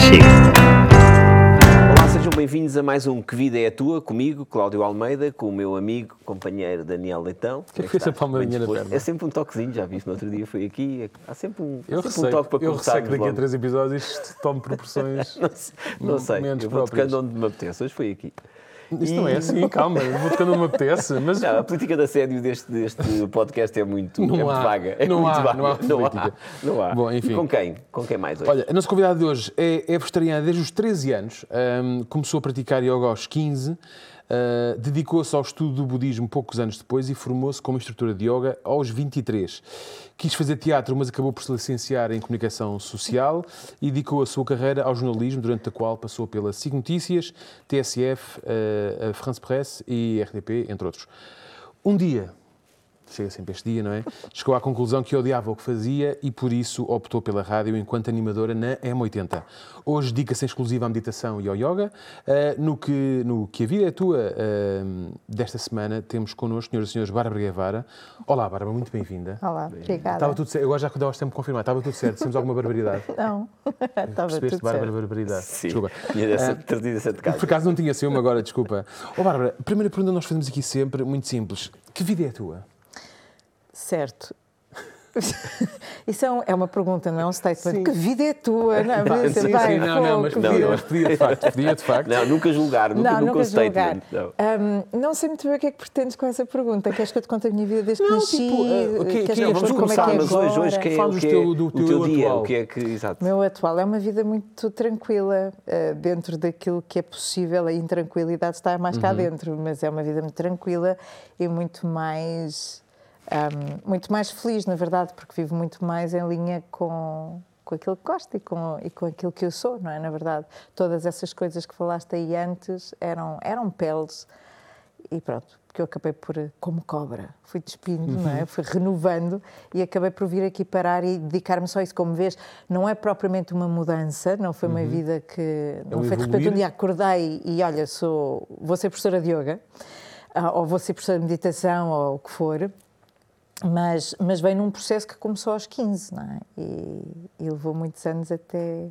Chega. Olá, sejam bem-vindos a mais um Que Vida é a Tua, comigo, Cláudio Almeida, com o meu amigo, companheiro Daniel Leitão. que é que foi essa palmadinha na perna? É sempre um toquezinho, já viste, no outro dia foi aqui, há sempre um, Eu sempre um receio, toque para eu começar. receio que daqui a três episódios isto tome proporções. Não, sei- não sei, eu vou tocando onde me apetece, hoje foi aqui. Isto não é assim, calma, vou tocando uma apetece, mas Não, a política de assédio deste, deste podcast é muito, Não é muito há, vaga. É não muito há, vaga. não há não há, não há. Bom, enfim. E com quem? Com quem mais hoje? Olha, a nossa convidada de hoje é, é vegetariana desde os 13 anos, ahm, começou a praticar yoga aos 15, ah, dedicou-se ao estudo do budismo poucos anos depois e formou-se como instrutora de yoga aos 23. Quis fazer teatro, mas acabou por se licenciar em comunicação social e dedicou a sua carreira ao jornalismo, durante a qual passou pela SIG Notícias, TSF, ah, a France Presse e RTP, entre outros. Um dia, chega sempre este dia, não é? Chegou à conclusão que odiava o que fazia e por isso optou pela rádio enquanto animadora na M80. Hoje dedica-se exclusiva à meditação e ao yoga. Uh, no, que, no que a vida é tua, uh, desta semana, temos connosco, senhoras e senhores, Bárbara Guevara. Olá, Bárbara, muito bem-vinda. Olá, obrigada. Estava tudo certo. Agora já que sempre confirmar, estava tudo certo. Temos alguma barbaridade? Não, estava tudo Bárbara, certo. barbaridade? Sim, Desculpa. tinha dessa, essa de casa. Por acaso não tinha ciúme agora, desculpa. Ó Bárbara, a primeira pergunta que nós fazemos aqui sempre, muito simples. Que vida é a tua? Certo. Isso é, um- é uma pergunta, não é um statement. Sim. Que vida é tua? Não, é? Podia ser, sim, "Bem, sim, não, não, mas que podia, vida." mas podia de facto, podia de facto. Não, nunca julgar, nunca, Não, nunca nunca um julgar. statement. Não. Hum, não sei muito bem o que é que pretendes com essa pergunta. Queres que eu te conte a minha vida desde que Não, nasci? tipo, eh, o que- que que é- vamos é que começar, é mas hoje, hoje quem é, o que é teu- do o teu teu dia? atual. O que é que, exato. O meu atual é uma vida muito tranquila, eh, dentro daquilo que é possível. A intranquilidade está mais Uhum. cá dentro, mas é uma vida muito tranquila e muito mais, ahm, muito mais feliz, na verdade, porque vivo muito mais em linha com, com aquilo que gosto e com, e com aquilo que eu sou, não é? Na verdade, todas essas coisas que falaste aí antes eram, eram peles e pronto, porque eu acabei por, como cobra, fui despindo, não Uhum. é? Fui renovando e acabei por vir aqui parar e dedicar-me só a isso. Como vês, não é propriamente uma mudança, não foi uma vida que. Não um foi de repente evoluir. um dia acordei e olha, sou, vou ser professora de yoga, ah, ou vou ser professora de meditação, ou o que for. Mas, mas veio num processo que começou aos 15, não é? E, e levou muitos anos até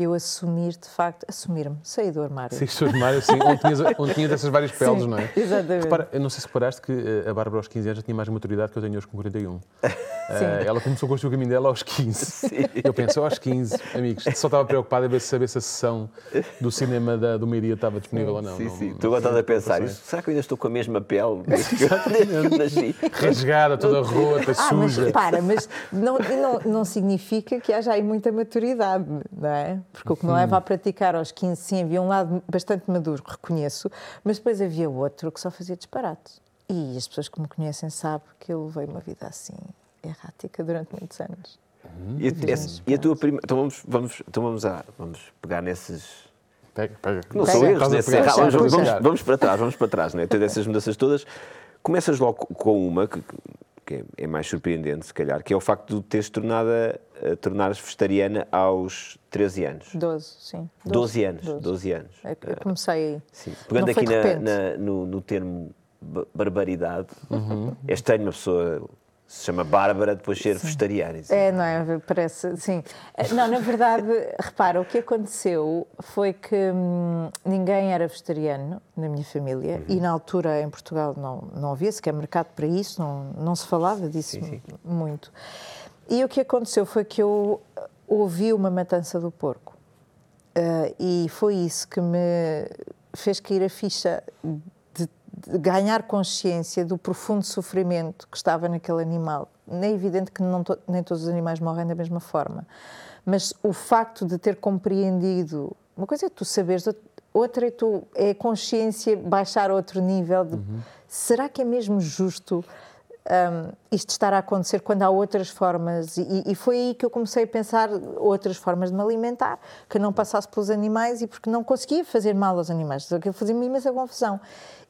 eu assumir, de facto, assumir-me, sair do armário. Sim, estou de Mário, assim, onde tinhas, onde tinhas essas várias peles, Sim, não é? exatamente. Repara, eu não sei se reparaste que eh, a Bárbara aos 15 anos já tinha mais maturidade que eu tenho hoje com 41. Eh, ela começou a construir o caminho dela aos 15. Eu penso, aos 15, amigos, só estava preocupada em ver se saber se a sessão do cinema da, do meio-dia estava disponível ou não. Sim, não- sim. Tu agora estás a pensar, preocupações. será que eu ainda estou com a mesma pele desde que eu, desde que eu nasci? Rasgada, toda rota, Ah, mas suja. repara, mas não, não, não significa que haja aí muita maturidade, não é? Porque o que me leva a praticar aos 15, sim, havia um lado bastante maduro, reconheço, mas depois havia outro que só fazia disparates. E as pessoas que me conhecem sabem que eu levei uma vida assim, errática, durante muitos anos. E, a- uns e a tua primeira. Então vamos, vamos, então vamos, a, vamos pegar nesses. Pega, pega. Não Pega. são erros, né? pegar. Vamos, vamos, vamos para trás, vamos para trás, né? Todas essas mudanças todas. Começas logo com uma que, que é- é mais surpreendente, se calhar, que é o facto de teres tornada, tornares vegetariana aos 13 anos. 12, sim. 12 anos, 12. 12 anos. É que Eu comecei aí. Sim. Pegando Não aqui na- na- no, no termo ba- barbaridade, Uhum. é estranho uma pessoa se chama Bárbara depois ser vegetariana. Isso- É, não é? Parece, sim. Eh, Não, na verdade, repara, o que aconteceu foi que hum, ninguém era vegetariano na minha família e na altura em Portugal não, não havia sequer mercado para isso, não, não se falava disso muito. E o que aconteceu foi que eu eh, ouvi uma matança do porco. Eh, e foi isso que me fez cair a ficha de, de ganhar consciência do profundo sofrimento que estava naquele animal. É evidente que to- nem todos os animais morrem da mesma forma, mas o facto de ter compreendido. Uma coisa é tu saberes, outra é, tu, é a consciência baixar a outro nível de será que é mesmo justo um, isto estar a acontecer quando há outras formas. E, e foi aí que eu comecei a pensar outras formas de me alimentar, que não passasse pelos animais e porque não conseguia fazer mal aos animais. Aquilo fazia-me imensa confusão.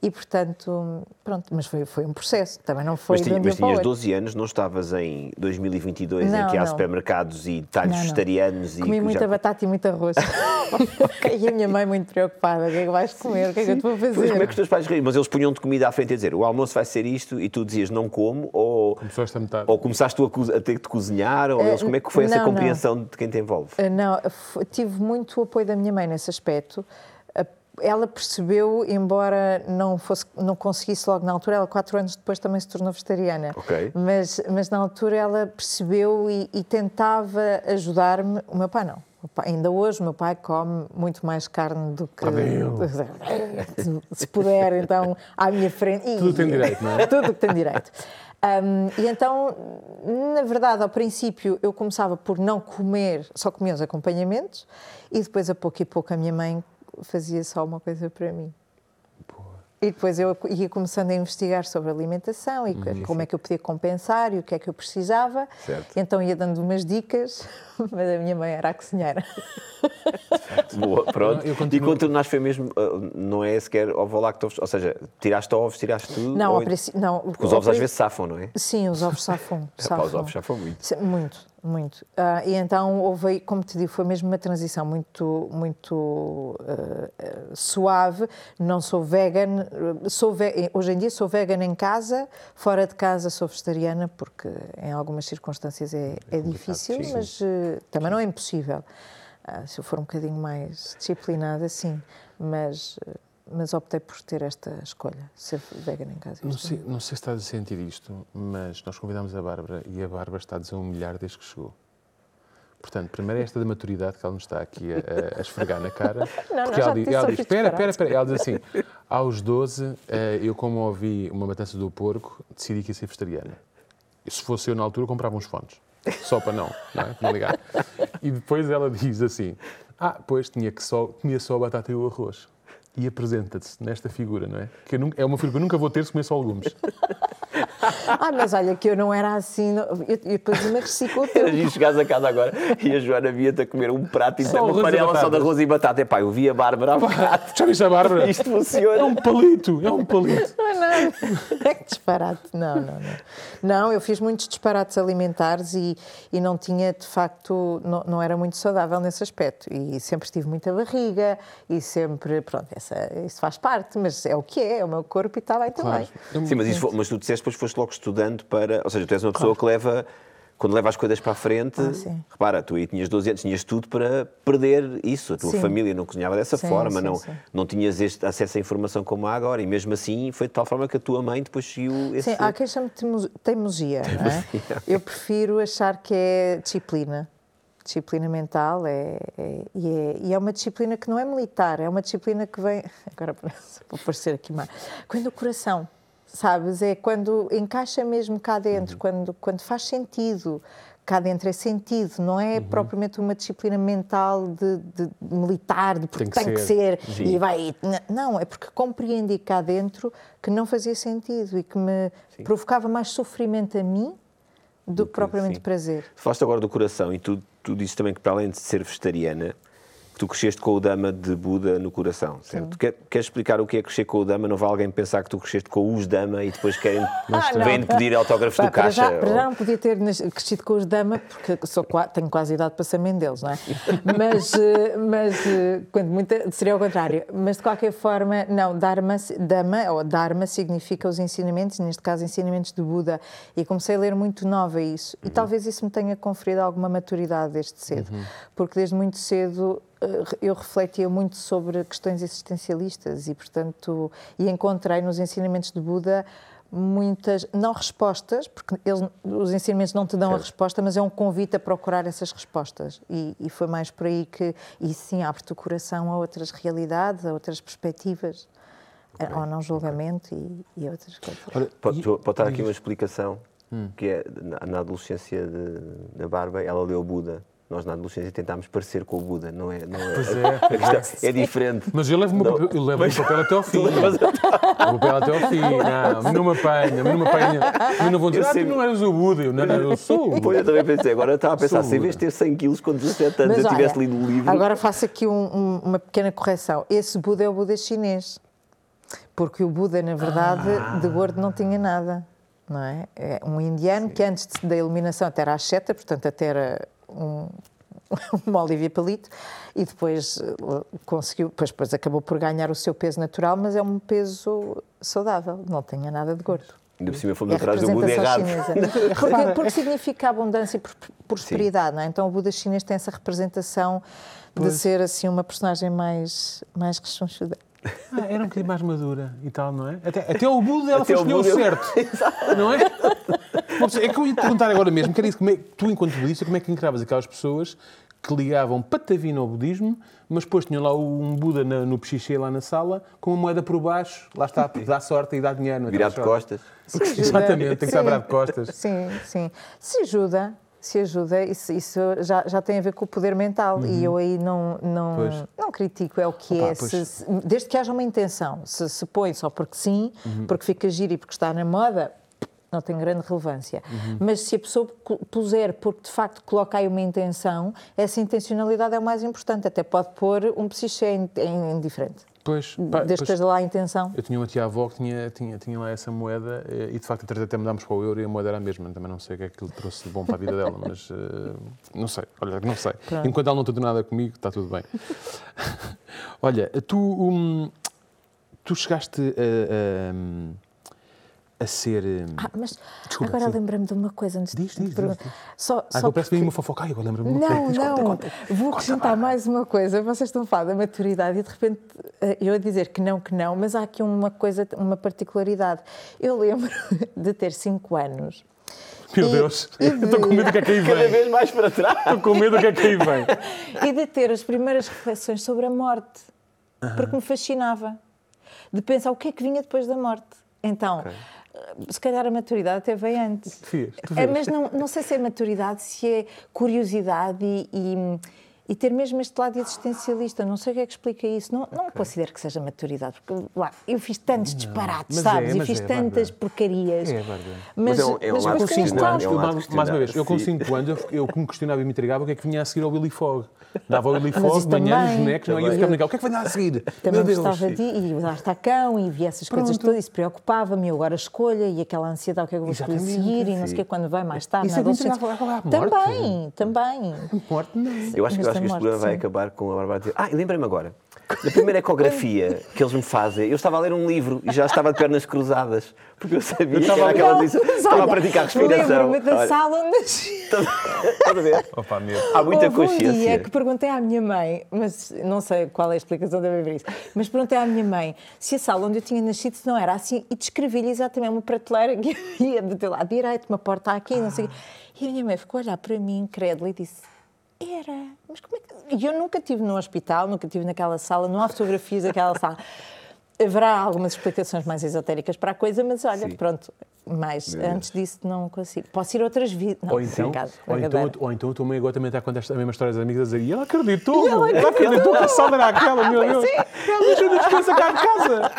E, portanto, pronto, mas foi, foi um processo. Também não foi Mas, tinha- mas tinhas outro. 12 anos, não estavas em 2022 em Não, que há não. supermercados e talhos Não, não. vegetarianos e Comi muita já- batata e muito arroz. e a minha mãe muito preocupada. O que é que vais comer? O que é que eu te vou Pois, como é que fazer? os teus pais riam? Mas eles punham-te comida à frente a dizer o almoço vai ser isto e tu dizias não como como? Ou, Começou esta metade. ou começaste tu a, a ter que te cozinhar? Ou eles, como é que foi essa não, não. compreensão de quem te envolve? Uh, Não, tive muito o apoio da minha mãe nesse aspecto. Uh, Ela percebeu, embora não, fosse, não conseguisse logo na altura, ela quatro anos depois também se tornou vegetariana. Ok. Mas, mas na altura ela percebeu e, e tentava ajudar-me. O meu pai não. Pai- ainda hoje o meu pai come muito mais carne do que. Se- Se puder, então, à minha frente. E- Tudo tem direito, não é? Tudo que tem direito. Um, e então, na verdade, ao princípio eu começava por não comer, só comia os acompanhamentos, e depois, a pouco e pouco, a minha mãe fazia só uma coisa para mim. E depois eu ia começando a investigar sobre a alimentação e como é que eu podia compensar e o que é que eu precisava. Certo. E então ia dando umas dicas, mas a minha mãe era a cozinheira. Boa, pronto. Eu E continuo- quando tornaste foi mesmo, uh, não é sequer ovo lactose, ou seja, tiraste ovos, tiraste tudo? Não, ou- princípio. Não, Porque os ovos às vezes safam, não é? Sim, os ovos safam. Epá, os safam. ovos safam muito. Muito, muito. Ah, e então houve, aí, como te digo, foi mesmo uma transição muito, muito ah, suave. Não sou vegan, sou ve- hoje em dia sou vegan em casa, fora de casa sou vegetariana, porque em algumas circunstâncias é, é difícil, sim. mas ah, também não é impossível. Se eu for um bocadinho mais disciplinada, sim. Mas, mas optei por ter esta escolha, ser vegan em casa. Não sei, não sei se estás a sentir isto, mas nós convidámos a Bárbara e a Bárbara está a desumilhar desde que chegou. Portanto, primeiro é esta da maturidade que ela nos está aqui a, a- esfregar na cara. não, porque já ela, diz, ela diz: espera, espera, disparate." espera. Ela diz assim: aos 12, eh, eu, como ouvi uma matança do porco, decidi que ia ser vegetariana. E se fosse eu na altura, comprava uns fones. Só para não, não é? Não ligar. E depois ela diz assim: ah, pois tinha que só, comia só a batata e o arroz. E apresenta-se nesta figura, não é? Que nunca- é uma figura que eu nunca vou ter se comer só legumes. Ah, mas olha, que eu não era assim. Eu, eu depois emagreci com o tempo. E chegares a casa agora e a Joana via-te a comer um prato e Só uma panela só de arroz e batata. Epá, eu vi a Bárbara há bocado. Já viste a Bárbara? Isto funciona. É um palito, é um palito. É que disparate. Não, não, não. Não, eu fiz muitos disparates alimentares e, e não tinha, de facto, não, não era muito saudável nesse aspecto. E sempre tive muita barriga e sempre, pronto, essa, isso faz parte, mas é o que é, é o meu corpo e está bem também. Sim, mas, isso, mas tu disseste depois foste logo estudando para. Ou seja, tu és uma pessoa que leva. Quando leva as coisas para a frente, Ah, repara, tu aí tinhas 12 anos, tinhas tudo para perder isso. A tua Sim. família não cozinhava dessa Sim, forma, sim, não, não tinhas este acesso à informação como há agora. E mesmo assim foi de tal forma que a tua mãe depois seguiu esse. Sim, há quem chame de teimo- teimosia, não é? Eu prefiro achar que é disciplina. Disciplina mental é, é- e, é, e é uma disciplina que não é militar, é uma disciplina que vem. Agora parece- vou parecer aqui mais. Quando o coração, sabes? É quando encaixa mesmo cá dentro, quando, quando faz sentido. Cá dentro é sentido, não é propriamente uma disciplina mental de, de- de militar, de porque Tem que tem que ser. ser, Sim. e vai. Não, é porque compreendi cá dentro que não fazia sentido e que me provocava mais sofrimento a mim do que propriamente sim. prazer. Falaste agora do coração e tu, tu dizes também que, para além de ser vegetariana, que tu cresceste com o Dama de Buda no coração, certo? Quer, queres explicar o que é crescer com o Dama? Não vai alguém pensar que tu cresceste com os Dama e depois querem, Ah, vêm pedir autógrafos Pá, do para, caixa? já, para já ou- não podia ter crescido com os dama, porque sou, tenho quase idade para ser mãe deles, não é? Mas, eh, mas eh, quando muita, seria ao contrário. Mas de qualquer forma, não, Dharma, Dama, ou Dharma significa os ensinamentos, neste caso ensinamentos de Buda, e comecei a ler muito nova isso. E talvez isso me tenha conferido alguma maturidade desde cedo, porque desde muito cedo eu refletia muito sobre questões existencialistas e, portanto, e encontrei nos ensinamentos de Buda muitas, não respostas, porque eles, os ensinamentos não te dão a resposta, mas é um convite a procurar essas respostas. E, e foi mais por aí que, e sim, abre-te o coração a outras realidades, a outras perspectivas, a- ao não julgamento e, e a outras coisas. Pode, e- pode estar aqui uma explicação, que é, na, na adolescência de- da Barba, ela leu Buda. Nós, na adolescência, tentámos parecer com o Buda. Não é, não é, Pois é, é. é diferente. Mas eu levo, o Não, papel, eu levo o meu papel até ao fim. O papel até ao fim. Não, não me apanha, não me apanha. Mim não vão dizer, Eu ah, tu sei- não eras o Buda. Eu, não, não, eu sou o Pois Buda. eu também pensei, agora eu estava a pensar, se em vez de ter 100 quilos com 17 anos eu Mas tivesse olha, lido o livro. Agora faço aqui um- um- uma pequena correção. Esse Buda é o Buda chinês. Porque o Buda, na verdade, de gordo não tinha nada. Não é? é um indiano que antes da iluminação até era asceta, portanto até era um, uma Olivia Palito, e depois eh, conseguiu, depois, depois acabou por ganhar o seu peso natural, mas é um peso saudável, não tinha nada de gordo. Ainda por cima fomos É atrás do Buda errado. Porque, porque significa abundância e pr- prosperidade, não é? Então o Buda chinês tem essa representação de Pois. ser assim uma personagem mais, mais rechonchuda. Ah, era um bocadinho mais madura e tal, não é? Até, até o Buda ela Até foi o escolher o Buda- certo. não é? Bom, É que eu ia te perguntar agora mesmo, que era isso, como é, tu, enquanto budista, como é que encaravas aquelas pessoas que ligavam patavina ao budismo, mas depois tinham lá um Buda na- no pechiché lá na sala, com uma moeda por baixo, lá está, porque dá sorte e dá dinheiro. é? Virado de costas. Ajuda. Exatamente, tem que estar virado de costas. Sim, sim. Se ajuda, se ajuda, isso, isso já, já tem a ver com o poder mental e eu aí não, não, Uhum. Pois. não critico, é o que Opa, é. Se- se- desde que haja uma intenção, se se põe só porque sim, Uhum. porque fica giro e porque está na moda, não tem grande relevância. Uhum. Mas se a pessoa puser porque de facto coloca aí uma intenção, essa intencionalidade é o mais importante. Até pode pôr um psiché indiferente. Pois, pá, Desde que esteja lá a intenção. Eu tinha uma tia-avó que tinha, tinha, tinha lá essa moeda eh, e de facto até até mudámos para o euro e a moeda era a mesma. Também não sei o que é que lhe trouxe de bom para a vida dela, mas eh, não sei, olha, não sei. Pronto. Enquanto ela não tem nada comigo, está tudo bem. olha, tu, hum, tu chegaste a, a, a ser. hum, Ah, mas Desculpa, agora sim. lembrei-me de uma coisa antes Diz, de diz, perguntar. diz, Só, ah, só agora parece que vem porque- uma fofoca. Agora lembro-me de uma Não, coisa. não. Conta, conta. Vou acrescentar mais uma coisa. Vocês estão a falar da maturidade e de repente eh, eu a dizer que não, que não, mas há aqui uma coisa, uma particularidade. Eu lembro de ter 5 anos. Meu E- Deus, e eu estou com medo do que é que aí Cada vem. vez mais para trás. Estou com medo do que é que aí vem. e de ter as primeiras reflexões sobre a morte, porque me fascinava. De pensar o que é que vinha depois da morte. Então, eh, se calhar a maturidade até veio antes. Tu É, mas não, não sei se é maturidade, se é curiosidade e, e, e ter mesmo este lado existencialista. Não sei o que é que explica isso. Não, não considero que seja maturidade, porque lá, eu fiz tantos disparates, mas sabes? é, e mas fiz é, tantas Bárbara. porcarias. É, Bárbara. Mas é um- é um mas 5 questionável, anos, é eu, mais, mais uma vez, eu com questionável. 5 anos, eu, eu que me questionava e me intrigava o que é que vinha a seguir ao Willy Fogg. Dava ao Willy Mas Fogg manhã bonecos, não, é? e eu ficava naquela, o que é que vai dar a seguir? Também Meu Deus. gostava de e lá está cão, e vi essas coisas Pronto. todas, isso preocupava-me, e agora a escolha, e aquela ansiedade, o que é que eu vou escolher seguir, e não sei o que, quando vai mais tarde, na é adolescência. Também, também. Morte, não. Eu acho, que- eu acho que este programa vai acabar com a Bárbara a dizer. Ah, e lembrei-me agora. Na primeira ecografia que eles me fazem, eu estava a ler um livro e já estava de pernas cruzadas, porque eu sabia que era aquela Estava a praticar respiração. Lembro-me da Olha, sala onde nasci. Estás a ver? Opa, meu. Há muita Houve um consciência. dia que perguntei à minha mãe, mas não sei qual é a explicação deve haver isso, mas perguntei à minha mãe se a sala onde eu tinha nascido não era assim e descrevi-lhe exatamente uma prateleira que havia do teu lado direito, uma porta aqui, não sei o quê. E a minha mãe ficou a olhar para mim, incrédula, e disse: Era, mas como é que. E eu nunca estive no hospital, nunca estive naquela sala, não há fotografias daquela sala. Haverá algumas explicações mais esotéricas para a coisa, mas olha, Sim. pronto, mas antes disso não consigo. Posso ir a outras vidas. Não, Ou então, obrigado, ou, então, ou então a tua mãe agora também está a contar esta- a mesma história das amigas a dizer e ela acreditou, ela acreditou que a sala era aquela, meu Deus. Ela ajuda a despensa cá de casa.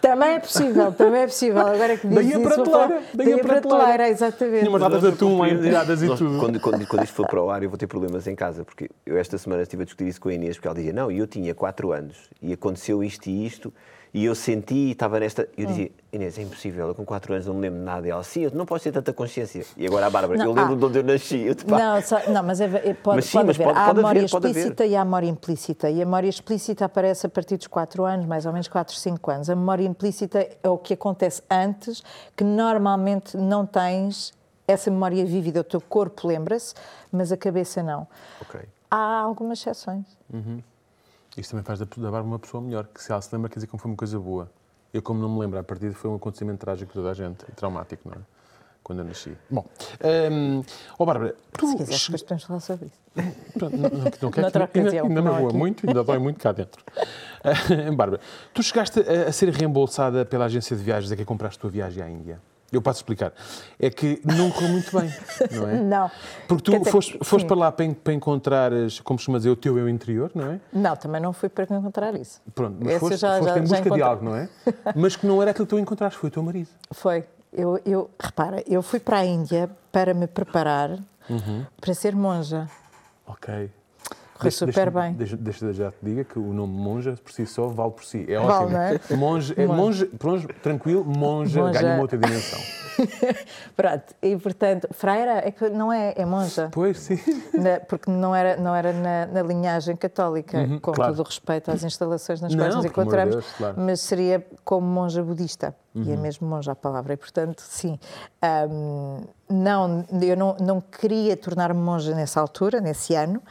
Também é possível, também é possível. Agora que Daí dizes a isso, vou prateleira, falar- daí a prateleira. exatamente. Tinha umas latas de atum lá empilhadas e tudo. Quando, quando, quando isto for para o ar, eu vou ter problemas em casa, porque eu esta semana estive a discutir isso com a Inês, porque ela dizia, não, eu tinha 4 anos e aconteceu isto e isto, e eu senti estava nesta... Eu dizia, Inês, é impossível, eu com 4 anos não me lembro de nada. E ela, sim, eu não posso ter tanta consciência. E agora a Bárbara, Não, eu lembro ah. de onde eu nasci. Eu, te Não, só- não, mas é, é- pode, Mas sim, pode mas haver. pode- há a memória pode haver. explícita e há a memória implícita. E a memória explícita aparece a partir dos 4 anos, mais ou menos 4, 5 anos. A memória implícita é o que acontece antes, que normalmente não tens essa memória vívida. O teu corpo lembra-se, mas a cabeça não. Ok. Há algumas exceções. Isto também faz da, da Bárbara uma pessoa melhor, que se ela se lembra, quer dizer que foi uma coisa boa. Eu, como não me lembro, a partir foi um acontecimento trágico para toda a gente, e traumático, não é? Quando eu nasci. Bom, hum, ó Bárbara, tu... Se quiseres, depois podemos falar sobre isso. Não, não, não quero Noutra que- ainda, ainda não magoa muito, ainda dói muito cá dentro. Ah, Bárbara, tu chegaste a, a ser reembolsada pela agência de viagens a que compraste a tua viagem à Índia. Eu posso explicar. É que não correu muito bem, não é? Não. Porque tu dizer, foste, foste para lá para, para encontrares, como costuma dizer, o teu eu interior, não é? Não, também não fui para encontrar isso. Pronto, mas Esse foste, já- foste já- em busca de encontrei. algo, não é? Mas que não era aquilo que tu encontraste, foi o teu marido. Foi. Eu, eu, repara, eu fui para a Índia para me preparar Uhum. para ser monja. Ok. Correu super bem. Deixa, deixa já te diga que o nome monja por si só vale por si. É Vale, ótimo. não é? Monge, é monge, monge, tranquilo, monja, Monja. ganha uma outra dimensão. Pronto, e portanto, freira é que não é, é monja. Pois sim. Na- porque não era, não era na, na linhagem católica, com claro. todo o respeito às instalações nas Não, quais nos encontramos, Deus, claro. mas seria como monja budista. E é mesmo monja a palavra. E, portanto, sim. Ahm, não, eu não, não queria tornar-me monja nessa altura, nesse ano,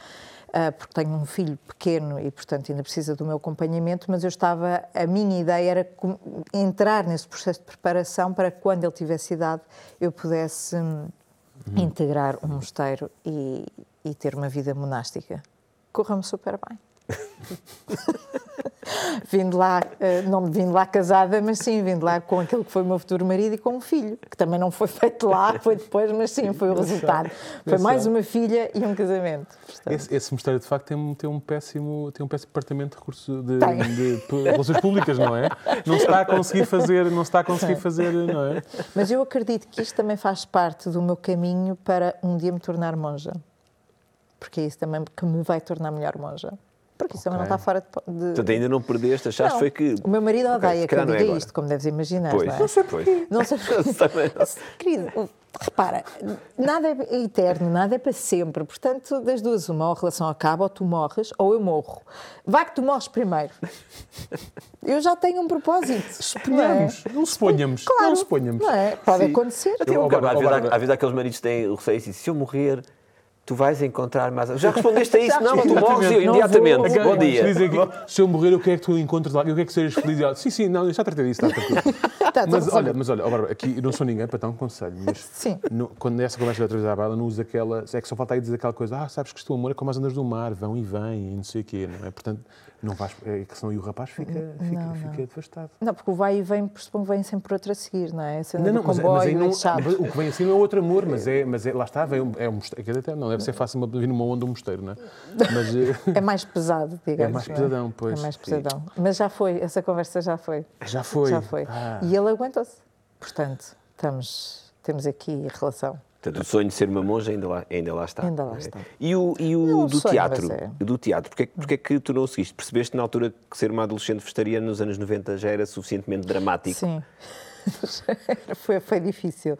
porque tenho um filho pequeno e, portanto, ainda precisa do meu acompanhamento, mas eu estava, a minha ideia era entrar nesse processo de preparação para que, quando ele tivesse idade, eu pudesse hum, integrar um mosteiro e, e ter uma vida monástica. Correu-me super bem. vim de lá, eh, não vim de lá casada, mas sim, vim de lá com aquele que foi o meu futuro marido e com um filho, que também não foi feito lá, foi depois, mas sim, foi o resultado. Foi mais uma filha e um casamento. Esse, esse mistério, de facto, tem, um- tem, um péssimo, tem um péssimo departamento de recursos de, de p- relações públicas, não é? Não está a conseguir fazer, não se está a conseguir fazer, não é? Mas eu acredito que isto também faz parte do meu caminho para um dia me tornar monja. Porque é isso também que me vai tornar melhor monja. Porque isso também não está fora de. de- Portanto, ainda não perdeste, achaste Não. foi que. O meu marido odeia se que eu não é diga agora. isto, como deves imaginar. Pois, não é? não sei porquê. Não sei Também não. Querido, repara, nada é eterno, nada é para sempre. Portanto, das duas, uma, ou a relação acaba, ou tu morres, ou eu morro. Vai que tu morres primeiro. Eu já tenho um propósito. Suponhamos, não suponhamos, Claro, não suponhamos. Não é? Pode Sim. acontecer. Eu- um às, vezes, Bárbara. há- às vezes aqueles maridos têm o receio assim, se eu morrer, tu vais encontrar mais... Já respondeste a isso? Não, mas tu morres eu Não imediatamente. vou, Bom dia. Dizem que se eu morrer, eu quero que tu encontres lá, eu quero que sejas feliz. E ela, sim, sim, não, eu já tratei disso, está tranquilo. Tá, tudo Mas resolvido. olha, mas olha, Bárbara, aqui eu não sou ninguém para dar um conselho, mas Sim. no- quando nessa conversa da outra vez à Bárbara, não usa aquela. É que só falta aí dizer aquela coisa, ah, sabes que o amor é como as ondas do mar, vão e vêm, e não sei o quê, não é? Portanto, não vais. É que senão e o rapaz fica, fica, Não, fica devastado. Não, porque o vai e vem, pressuponho que vem sempre outra a seguir, não é? Não, não, mas, comboio, mas aí não, é mas o que vem assim não é outro amor, mas é, mas é lá está, vem um, é um até Não deve ser fácil uma- vir numa onda um mosteiro, não é? Mas eh, É mais pesado, digamos. mais não pesadão, pois. É mais Sim. pesadão. Mas já foi, essa conversa já foi. já foi. Já foi. Ah. E ele aguentou-se. Portanto, estamos, temos aqui a relação. Portanto, o sonho de ser uma monja ainda lá, ainda lá está. Ainda lá é? está. E o, e o Não é do teatro? é. Do teatro, porque, é que- porque é que tu não o seguiste? Percebeste na altura que ser uma adolescente vegetariana nos anos 90 já era suficientemente dramático? Sim. foi, foi difícil.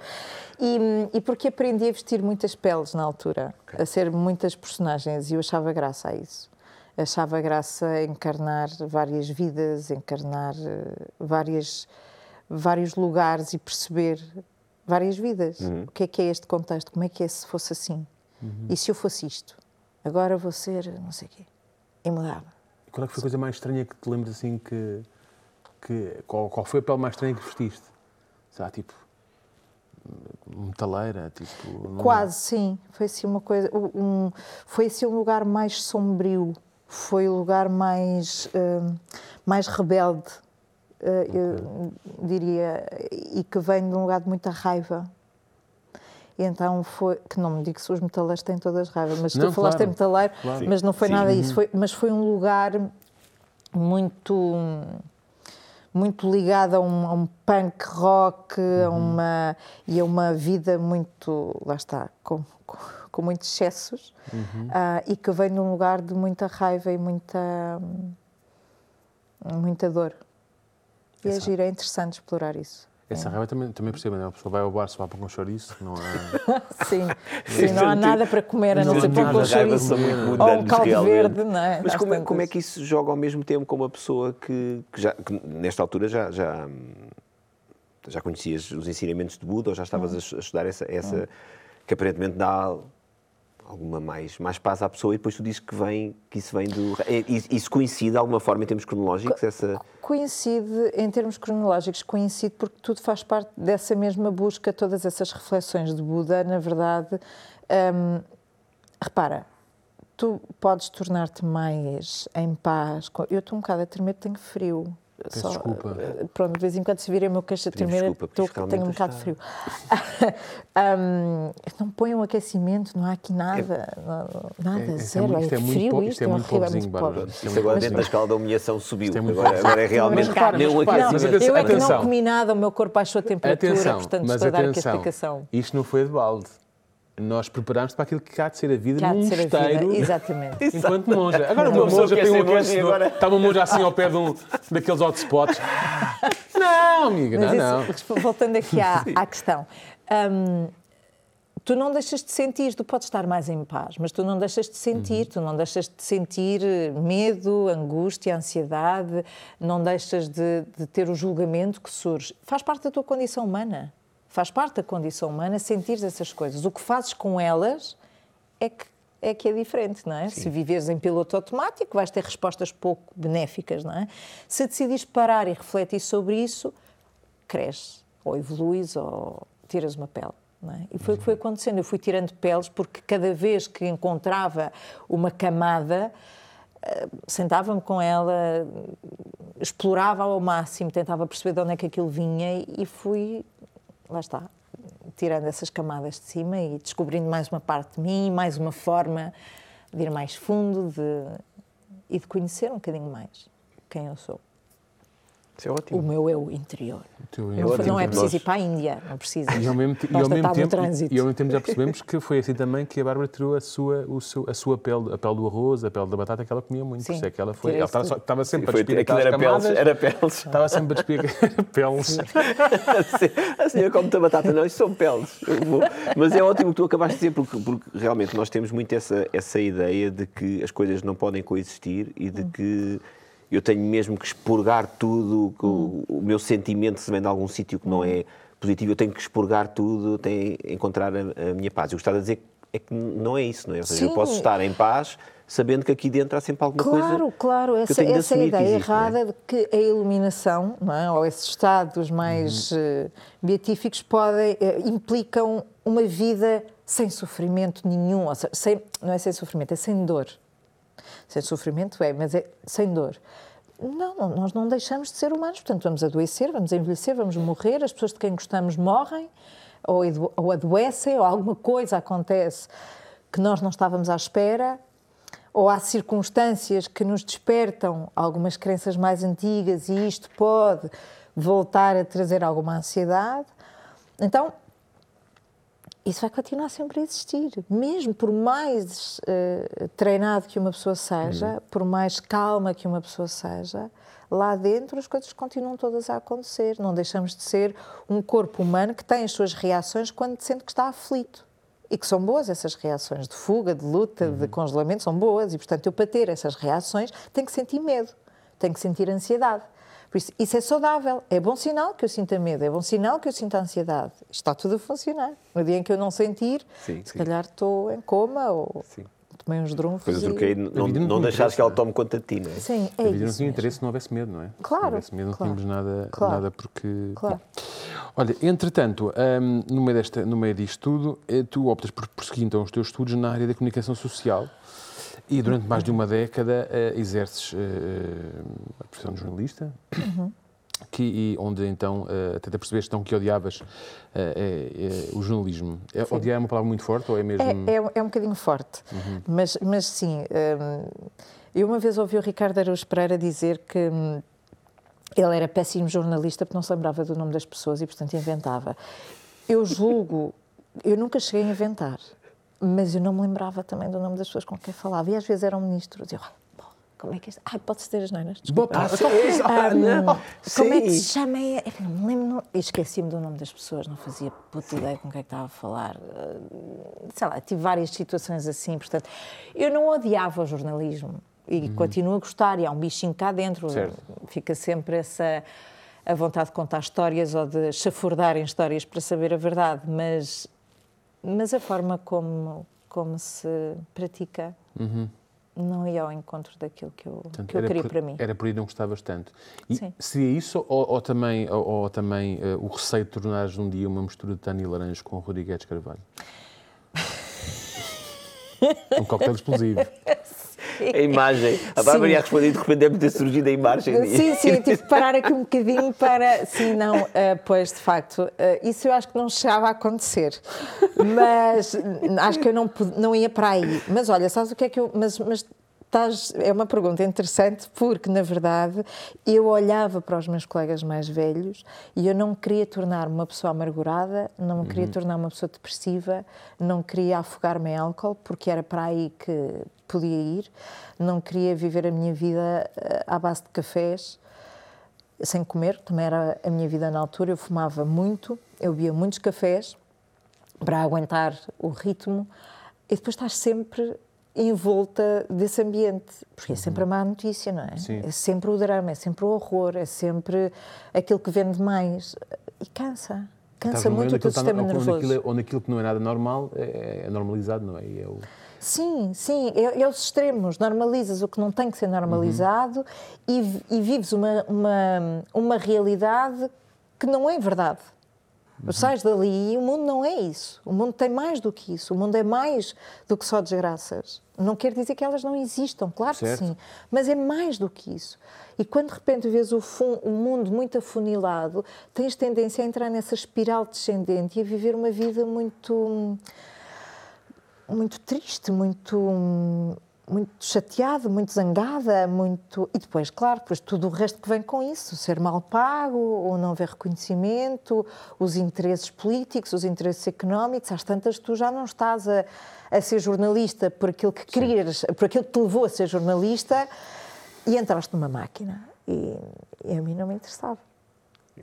E, e porque aprendi a vestir muitas peles na altura, Ok. a ser muitas personagens, e eu achava graça a isso. Achava graça a encarnar várias vidas, encarnar eh, várias, vários lugares e perceber várias vidas. O que é que é este contexto? Como é que é se fosse assim? E se eu fosse isto? Agora vou ser não sei o quê. E mudava. Qual é que foi a coisa mais estranha que te lembras assim que. que qual, qual foi a pele mais estranha que vestiste? Sei tipo. Metaleira, tipo. não- Quase, sim. Foi assim uma coisa. Um, foi assim um lugar mais sombrio. Foi o lugar mais, hum, mais rebelde, eh, eu diria, e que vem de um lugar de muita raiva. E então foi, que não me digo se os metaleiros têm todas raiva, mas Não, tu falaste claro, em metaleiro, claro. mas não foi Sim. nada isso. Foi, mas foi um lugar muito muito ligado a um, a um punk rock, a uma, e a uma vida muito, lá está, com, com, com muitos excessos, ah, e que vem de um lugar de muita raiva e muita, muita dor. E Essa- agir é interessante explorar isso. Essa raiva também, também percebo, né? A pessoa vai ao bar, se vai para com chouriço, não há. Sim, sim não há nada para comer, a não Não ser pão nada. com chouriço. Ou um caldo realmente. verde, não é? Mas como é, como é que isso joga ao mesmo tempo com uma pessoa que, que já, que nesta altura já, já, hum, já conhecias os ensinamentos de Buda ou já estavas a a estudar essa, essa que aparentemente dá alguma mais, mais paz à pessoa e depois tu dizes que, vem, que isso vem do... Isso coincide de alguma forma em termos cronológicos? Essa... Coincide, em termos cronológicos, coincide porque tudo faz parte dessa mesma busca, todas essas reflexões de Buda, na verdade. hum, repara, tu podes tornar-te mais em paz. Eu estou um bocado a tremer, tenho frio. Peço desculpa. eh, Pronto, de vez em quando se virem o meu queixo a Pedimos tremer, isto tenho um bocado de frio. Hum, não ponham aquecimento, não há aqui nada. não- Nada, É- isto é zero. muito- É, isto é muito frio isto, isto é é muito horrível, é pobrezinho, pobre. Isto é muito agora dentro da escala da humilhação subiu. Isto é muito agora, agora é realmente nem um aquecimento. Eu é que não comi nada, o meu corpo baixou a temperatura, Atenção, portanto mas estou a dar aqui a explicação. isto não foi de balde. Nós preparamos para aquilo que há de ser a vida Que há de num ser a vida, mosteiro exatamente. enquanto monja. Agora Uma monja tem um aquecedor, agora- está uma monja assim ao pé de um daqueles hotspots. Não, amiga, não, Mas não. isso, voltando aqui à, à questão, hum, tu não deixas de sentir, tu podes estar mais em paz, mas tu não deixas de sentir, tu não deixas de sentir eh, medo, angústia, ansiedade, não deixas de, de ter o julgamento que surge. Faz parte da tua condição humana. Faz parte da condição humana sentir essas coisas. O que fazes com elas é que é que é diferente, não é? Se viveres em piloto automático, vais ter respostas pouco benéficas, não é? Se decidires parar e refletir sobre isso, cresces, ou evoluís, ou tiras uma pele. Não é? E foi o que foi acontecendo. Eu fui tirando peles porque cada vez que encontrava uma camada, eh, sentava-me com ela, explorava ao máximo, tentava perceber de onde é que aquilo vinha e fui, lá está, tirando essas camadas de cima e descobrindo mais uma parte de mim, mais uma forma de ir mais fundo de, e de conhecer um bocadinho mais quem eu sou. Isso é O ótimo. meu eu interior. teu eu Não, ótimo. não é preciso ir para a Índia, não precisa. E ao mesmo, e ao mesmo tempo, trânsito. e ao mesmo tempo já percebemos que foi assim também que a Bárbara tirou a sua, o seu, a sua pele, a pele do arroz, a pele da batata que ela comia muito. Por Sim, isso é que ela foi. Ela estava, só- estava sempre Foi, a despir aquilo aquelas era peles, era peles. Estava sempre a despir peles. A senhora come muita batata, não, isso são peles. Mas é ótimo o que tu acabaste de dizer, porque, porque realmente nós temos muito essa, essa ideia de que as coisas não podem coexistir e de que eu tenho mesmo que expurgar tudo, que o, o meu sentimento se vem de algum sítio que não é positivo, eu tenho que expurgar tudo, tenho que encontrar a, a minha paz. Eu gostava de dizer é que não é isso, não é? Ou seja, eu Sim. posso estar em paz sabendo que aqui dentro há sempre alguma coisa. Claro, claro, eu essa, essa é a ideia existe, é? errada de que a iluminação, não é? ou esses estados mais eh, beatíficos, podem, eh, implicam uma vida sem sofrimento nenhum, ou seja, sem, não é sem sofrimento, é sem dor. Sem sofrimento é, mas é sem dor. Não, nós não deixamos de ser humanos, portanto vamos adoecer, vamos envelhecer, vamos morrer, as pessoas de quem gostamos morrem, ou, ou adoecem, ou alguma coisa acontece que nós não estávamos à espera, ou há circunstâncias que nos despertam algumas crenças mais antigas e isto pode voltar a trazer alguma ansiedade. Então, isso vai continuar sempre a existir. Mesmo por mais eh, treinado que uma pessoa seja, por mais calma que uma pessoa seja, lá dentro as coisas continuam todas a acontecer. Não deixamos de ser um corpo humano que tem as suas reações quando sente que está aflito. E que são boas essas reações de fuga, de luta, de congelamento, são boas. E, portanto, eu para ter essas reações tenho que sentir medo, tenho que sentir ansiedade. Por isso, isso é saudável. É bom sinal que eu sinta medo, é bom sinal que eu sinta ansiedade. Está tudo a funcionar. No dia em que eu não sentir, Sim, se sim. calhar estou em coma ou Sim. tomei uns drunfos. Depois eu e- troquei, não, não não deixares que ela tome conta de ti, não é? Sim, é A vida não tinha interesse se não houvesse medo, não é? Claro, Se não houvesse medo, não claro, tínhamos nada, claro. nada porque. Claro. Bom. Olha, entretanto, hum, no, meio desta, no meio disto tudo, eh, tu optas por prosseguir então os teus estudos na área da comunicação social e durante mais de uma década eh, exerces eh, a profissão de jornalista. Uhum. Que, onde então eh, até te percebeste então que odiavas eh, eh, eh, o jornalismo. É, odiar é uma palavra muito forte ou é mesmo. É, é, é um bocadinho forte, mas, mas sim. hum, eu uma vez ouvi o Ricardo Araújo Pereira dizer que hum, ele era péssimo jornalista porque não se lembrava do nome das pessoas e, portanto, inventava. Eu julgo, eu nunca cheguei a inventar, mas eu não me lembrava também do nome das pessoas com quem falava. E às vezes eram ministros. Eu, "Ah, pô, como é que é isto? Ai, pode-se ter as neiras? Desculpa. Ah, sim, ah, Como é que sim. se chama? Eu não me lembro. Esqueci-me do nome das pessoas, não fazia puta ideia com quem é que estava a falar. Uh, Sei lá, tive várias situações assim. Portanto, eu não odiava o jornalismo e continuo a gostar. E há um bichinho cá dentro. Certo. Fica sempre essa a vontade de contar histórias ou de chafurdarem histórias para saber a verdade. Mas, mas a forma como, como se pratica não ia ao encontro daquilo que eu, Portanto, que eu queria por, para mim. Era por aí não gostavas tanto. E Sim. seria isso ou, ou também, ou, ou também eh, o receio de tornares um dia uma mistura de Tânia Laranjo com Rodrigues Carvalho? um coquetel explosivo. A imagem. A Bárbara Sim. ia responder e de repente deve ter surgido a imagem. Sim, sim, eu tive que parar aqui um bocadinho para. Sim, não, eh, pois de facto, eh, isso eu acho que não chegava a acontecer. Mas acho que eu não, não ia para aí. Mas olha, sabes o que é que eu. Mas, mas estás, é uma pergunta interessante porque, na verdade, eu olhava para os meus colegas mais velhos e eu não queria tornar-me uma pessoa amargurada, não me queria uhum. tornar uma pessoa depressiva, não queria afogar-me em álcool, porque era para aí que podia ir, não queria viver a minha vida eh, à base de cafés, sem comer, também era a minha vida na altura. Eu fumava muito, eu bebia muitos cafés para aguentar o ritmo e depois estás sempre envolta desse ambiente, porque é sempre a má notícia, não é? Sim. É sempre o drama, é sempre o horror, é sempre aquilo que vende mais e cansa. Cansa muito o teu sistema está, nervoso. Onde aquilo, onde aquilo que não é nada normal é, é normalizado, não é? é o... Sim, sim, é, é, os extremos. Normalizas o que não tem que ser normalizado uhum. e, e, vives uma, uma, uma realidade que não é verdade. Uhum. Sais dali e o mundo não é isso. O mundo tem mais do que isso. O mundo é mais do que só desgraças. Não quer dizer que elas não existam, claro certo. que sim, mas é mais do que isso. E quando de repente vês o, o, mundo muito afunilado, tens tendência a entrar nessa espiral descendente e a viver uma vida muito muito triste, muito muito chateada, muito zangada, muito e depois, claro, depois tudo o resto que vem com isso, ser mal pago, ou não haver reconhecimento, os interesses políticos, os interesses económicos, às tantas tu já não estás a, a ser jornalista por aquilo que querias, por aquilo que te levou a ser jornalista e entraste numa máquina e, e a mim não me interessava.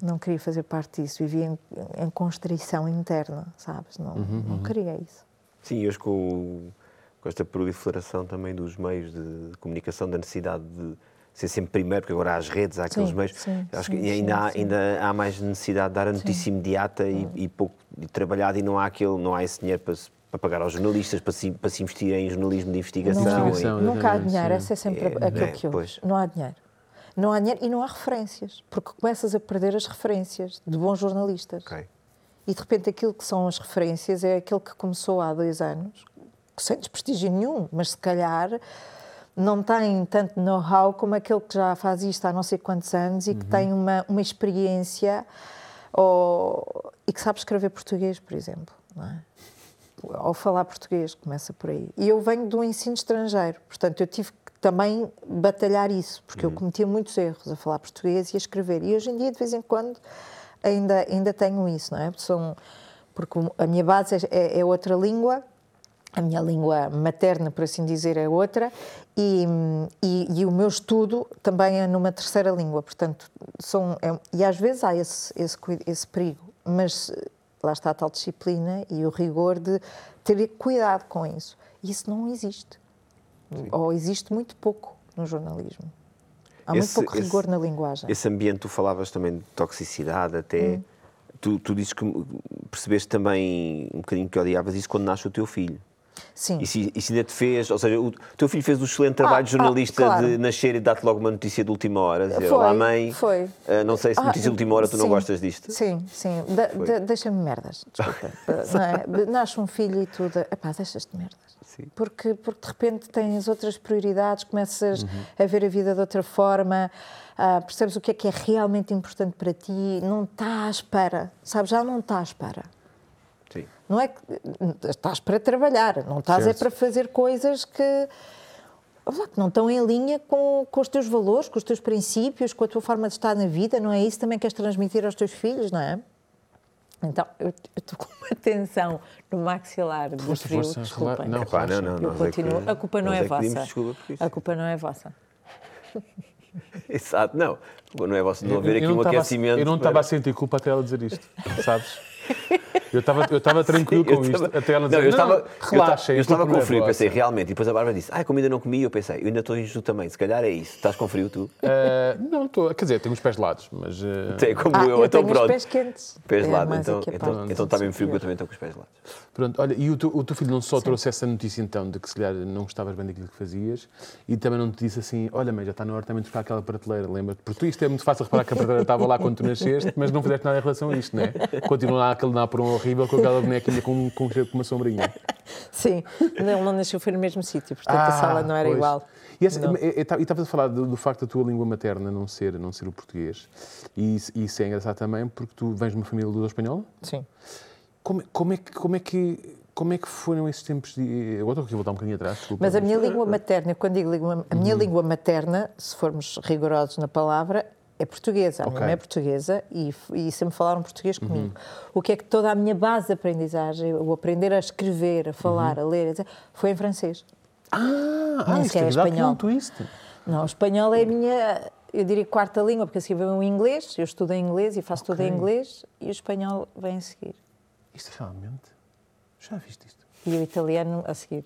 Não queria fazer parte disso, vivia em, em constrição interna, sabes? Não, uhum, não uhum. queria isso. Sim, hoje com, com esta proliferação também dos meios de comunicação, da necessidade de ser sempre primeiro, porque agora há as redes, há aqueles sim, meios. Sim, acho sim, que ainda, há, ainda há mais necessidade de dar a notícia imediata e, e, pouco e trabalhada, e não há, aquele, não há esse dinheiro para, para pagar aos jornalistas, para se, para se investir em jornalismo de investigação. Não, investigação e, nunca há dinheiro, essa é sempre é, aquilo é, que eu. Pois. Não há dinheiro. Não há dinheiro e não há referências, porque começas a perder as referências de bons jornalistas. Okay. E de repente aquilo que são as referências é aquele que começou há dois anos, sem desprestígio nenhum, mas se calhar não tem tanto know-how como aquele que já faz isto há não sei quantos anos e que uhum. tem uma, uma experiência ou, e que sabe escrever português, por exemplo. Não é? Ou falar português, começa por aí. E eu venho do ensino estrangeiro, portanto eu tive que também batalhar isso, porque uhum. eu cometia muitos erros a falar português e a escrever. E hoje em dia, de vez em quando, ainda, ainda tenho isso, não é? São, porque a minha base é, é outra língua, a minha língua materna, por assim dizer, é outra, e, e, e, o meu estudo também é numa terceira língua, portanto, são, é, e às vezes há esse, esse, esse perigo, mas lá está a tal disciplina e o rigor de ter cuidado com isso. Isso não existe, Sim. ou existe muito pouco no jornalismo. Há esse, muito pouco rigor esse, na linguagem. Esse ambiente, tu falavas também de toxicidade, até. Hum. Tu, tu dizes que percebeste também um bocadinho que odiavas isso quando nasce o teu filho. Sim. E se, e se ainda te fez, ou seja, o teu filho fez o excelente trabalho ah, de jornalista ah, claro. de nascer e dar-te logo uma notícia de última hora. Dizer, foi, Olá, mãe. Foi. Uh, não sei se ah, notícia de última hora tu sim, não gostas disto. Sim, sim. De, de, Deixa-me merdas, desculpa. é? Nasce um filho e tudo. Epá, deixas-te merdas. Sim. Porque, porque de repente tens outras prioridades, começas uhum. a ver a vida de outra forma, uh, percebes o que é que é realmente importante para ti, não está à espera, sabes? Já não está à espera. Sim. Não é que estás para trabalhar, não estás é certo. é para fazer coisas que, que não estão em linha com, com os teus valores, com os teus princípios, com a tua forma de estar na vida, não é isso também que queres transmitir aos teus filhos, não é? Então, eu estou com uma tensão no maxilar do força, frio. Força, Desculpem. Não, Epá, não, não, eu continuo. É que, a culpa não é, é vossa. A culpa não é vossa. Exato, não. Não é vossa. Não haver aqui um aquecimento. Eu não estava a sentir culpa até ela dizer isto, sabes? Eu estava eu estava tranquilo Sim, com isto, tava... até ela dizer, não, eu estava, relaxa, eu estava com frio, pensei, realmente, e depois a Bárbara disse, ah, como ainda não comi, eu pensei, eu ainda estou injusto também, se calhar é isso, estás com frio tu? Uh, não, estou, quer dizer, tenho os pés gelados, mas... Uh... Tem como ah, eu, eu então tenho pronto. os pés quentes. Pés gelados, é, então, então, então está bem frio, porque eu também estou com os pés gelados. Pronto, olha, e o teu, o teu filho não só Sim. trouxe essa notícia então, de que se calhar não gostavas bem daquilo que fazias, e também não te disse assim, olha mãe, já está na hora também de trocar aquela prateleira, lembra-te? Porque tu, isto é muito fácil reparar que a prateleira estava lá quando tu nasceste, mas não fizeste nada em relação a isto, não é? Continua lá aquele um horrível com aquela boneca com, com, com uma sombrinha. Sim, ele não nasceu, foi no mesmo sítio, portanto ah, a sala não era pois. igual. E estavas a falar do, do, facto da tua língua materna não ser, não ser o português, e isso, isso é engraçado também porque tu vens de uma família de espanhola? Sim. Como, como, é que, como, é que, como é que foram esses tempos de... Agora estou aqui a voltar um bocadinho atrás, desculpa. Mas a minha língua materna, quando digo língua, a minha língua materna, se formos rigorosos na palavra, é portuguesa. A minha mãe é portuguesa e, e sempre falaram português comigo. O que é que toda a minha base de aprendizagem, o aprender a escrever, a falar, a ler, foi em francês. Ah, ah isto sequer é é espanhol. twist. Não, o espanhol é a minha, eu diria, quarta língua, porque a seguir vem o inglês, eu estudo em inglês e faço tudo em inglês, e o espanhol vem a seguir. Isto realmente... Já viste isto? E o italiano a seguir.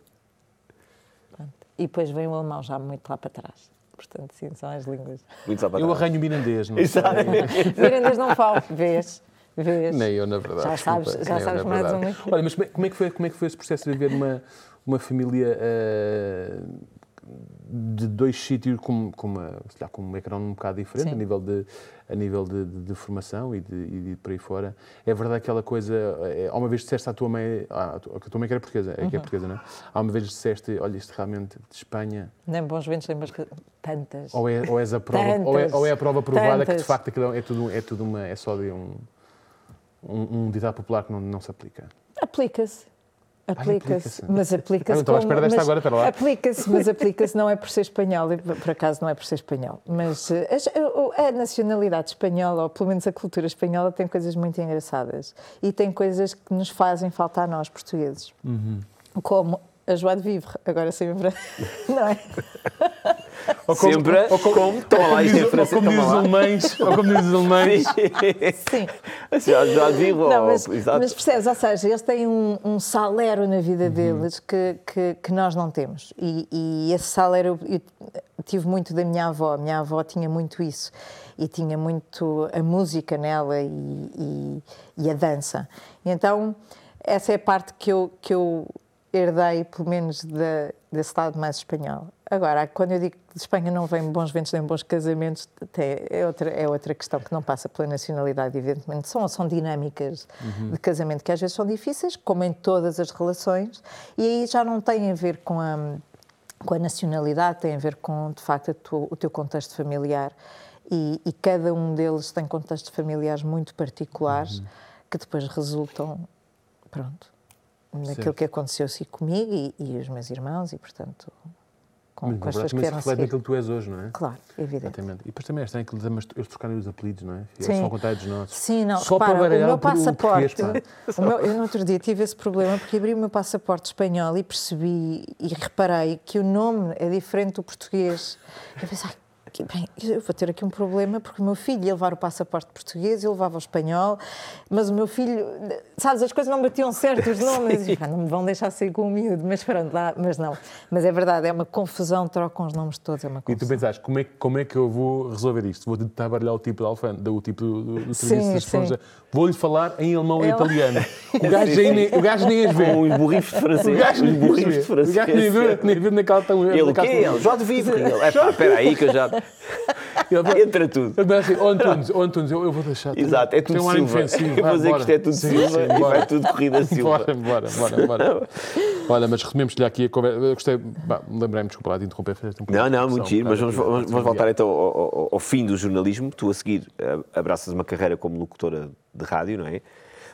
Pronto. E depois vem o alemão já muito lá para trás. Portanto, sim, são as línguas. Muito só para Eu arranho o mirandês, não Exato. Mirandês não falo, vês, vês. Nem eu, na verdade. Já sabes- desculpa, já nem eu, sabes na mais verdade. um. Olha, mas como é, como é que foi, como é que foi esse processo de viver uma, uma família eh, de dois sítios com, com, uma, sei lá, com um ecrã um bocado diferente Sim. a nível, de, a nível de, de- de formação e de, e de por aí fora? É verdade aquela coisa, eh, há uma vez disseste à tua mãe, à, tua- a tua mãe que era portuguesa, é Uhum. que é portuguesa, não é? Há uma vez disseste, olha, isto realmente de Espanha, Nem bons ventos, boas coisas. Tantas. ou é, ou és a prova, Tantas. ou é, ou é a prova provada que de Tantas. facto aquilo é tudo, é tudo uma, é só de um, um, um ditado popular que não, não se aplica. Aplica-se. Aplica-se. Mas aplica-se. não estava à como- espera desta mas agora, espera lá. Aplica-se, mas aplica-se não é por ser espanhol, por acaso não é por ser espanhol. Mas eh, as- o- a nacionalidade espanhola, ou pelo menos a cultura espanhola, tem coisas muito engraçadas. E tem coisas que nos fazem falta a nós, portugueses. Uhum. Como a joie de vivre, agora sempre. Não é? Ou como- Sempre ou como- como. Toma lá, isto diz- em ou como Toma os alemães, ou como dizem os alemães. Sim. Já, já digo. Não, mas, exato. mas percebes, ou seja, eles têm um, um salero na Uhum. vida deles que, que, que nós não temos. E, e esse salero eu, eu tive muito da minha avó. A minha avó tinha muito isso. E tinha muito a música nela e, e, e a dança. E então, essa é a parte que eu, que eu herdei, pelo menos, da, desse lado mais espanhol. Agora, quando eu digo que de Espanha não vem bons ventos nem bons casamentos, até é, outra, é outra questão que não passa pela nacionalidade, evidentemente. São, são dinâmicas de casamento que às vezes são difíceis, como em todas as relações, e aí já não tem a ver com a, com a nacionalidade, tem a ver com, de facto, tua- o teu contexto familiar. E, e cada um deles tem contextos familiares muito particulares que depois resultam, pronto, naquilo Certo. que aconteceu assim comigo e, e os meus irmãos, e portanto, com, Mas, com as pessoas que vieram a reflete naquilo que tu és hoje, não é? Claro, evidente. Exatamente. E depois também é estranho que eles, eles trocarem os apelidos, não é? Eles Sim. são ao contrário dos nossos. Sim, não, Só repara, para o meu passaporte. o meu- eu no outro dia tive esse problema porque abri o meu passaporte espanhol e percebi e reparei que o nome é diferente do português. Eu pensei, "Ai, bem, eu vou ter aqui um problema porque o meu filho ia levar o passaporte português, eu levava o espanhol, mas o meu filho, sabes, as coisas não batiam certo os nomes. E, não me vão deixar sair com o miúdo, mas pronto, lá, mas não. Mas é verdade, é uma confusão, trocam os nomes todos, é uma E tu confusão. pensaste, como é, que- como é que eu vou resolver isto? Vou tentar baralhar o tipo de alfândega, o tipo do, do Sim, serviço de sim. esponja. Vou-lhe falar em alemão e italiano. O gajo, nem, nem- o gajo nem as vê. De O francês. gajo Os nem as de francês. O gajo nem vê, nem vê naquela tão Ele o quê? Ele? Jó de vivo. Ele, é pá, espera aí que eu já... Entra tudo. Ele assim, oh Antunes, oh Antunes, eu, eu vou deixar. Exato, é tudo um Silva. Eu vou dizer que isto é tudo Sim, Silva sim, e bora. vai tudo corrida Silva. Bora, bora, bora, bora. Olha, mas resumimos-lhe aqui a conversa. Eu gostei, lembrei-me, desculpa lá de interromper. um Não, não, muito giro, mas vamos, vamos, vamos voltar então ao, ao- ao fim do jornalismo. Tu a seguir eh, abraças uma carreira como locutora de rádio, não é?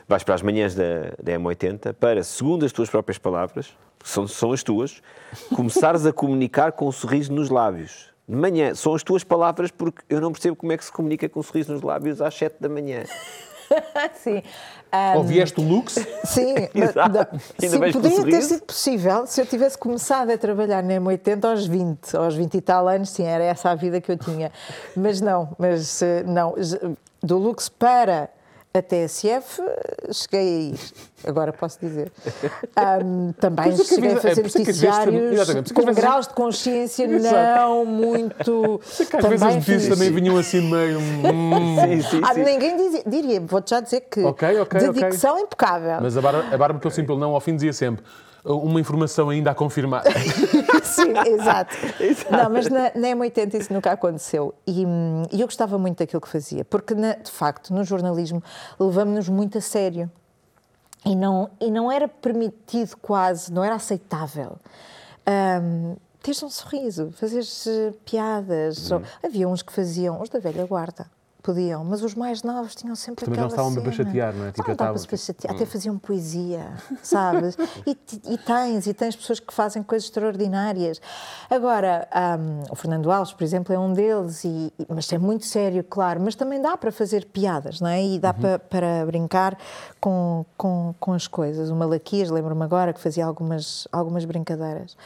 Vais para as manhãs da, da M80 para, segundo as tuas próprias palavras, que são, são as tuas, começares a comunicar com um sorriso nos lábios. De manhã, são as tuas palavras porque eu não percebo como é que se comunica com um sorriso nos lábios às 7 da manhã. Sim. Ou vieste o Lux, Sim, mas- Exato. não, Ainda sim, poderia ter sido possível se eu tivesse começado a trabalhar na M80 aos 20, aos 20 e tal anos, sim, era essa a vida que eu tinha. Mas não, mas eh, não, do Lux para a TSF eh, cheguei a ir, agora posso dizer. Ahm, também é que cheguei a fazer é, é que também- noticiários é que com vezes- graus de consciência não muito... que às vezes as notícias também vinham assim meio. hum, Sim, sim, Ah, sim. ninguém dizia, diria, vou-te já dizer que Ok, ok, de dicção impecável. Mas a Bárbara, a Bárbara, pelo simples não, ao fim dizia sempre uma informação ainda a confirmar. Sim, exato. Não, mas na, na M80 isso nunca aconteceu. E, hum, e eu gostava muito daquilo que fazia, porque, na- de facto, no jornalismo levamos-nos muito a sério. E não, e não era permitido quase, não era aceitável. hum, teres um sorriso, fazeres eh, piadas. ou- havia uns que faziam, os da velha guarda. Podiam, mas os mais novos tinham sempre Também não aquela estavam cena. para chatear, não é? Tipo, Tipo, não estavam para chatear, até faziam poesia, sabes? e, e tens, e tens pessoas que fazem coisas extraordinárias. Agora, hum, o Fernando Alves, por exemplo, é um deles, e, mas é muito sério, claro, mas também dá para fazer piadas, não é? E dá para, para brincar com, com, com as coisas. O Malaquias, lembro-me agora, que fazia algumas, algumas brincadeiras.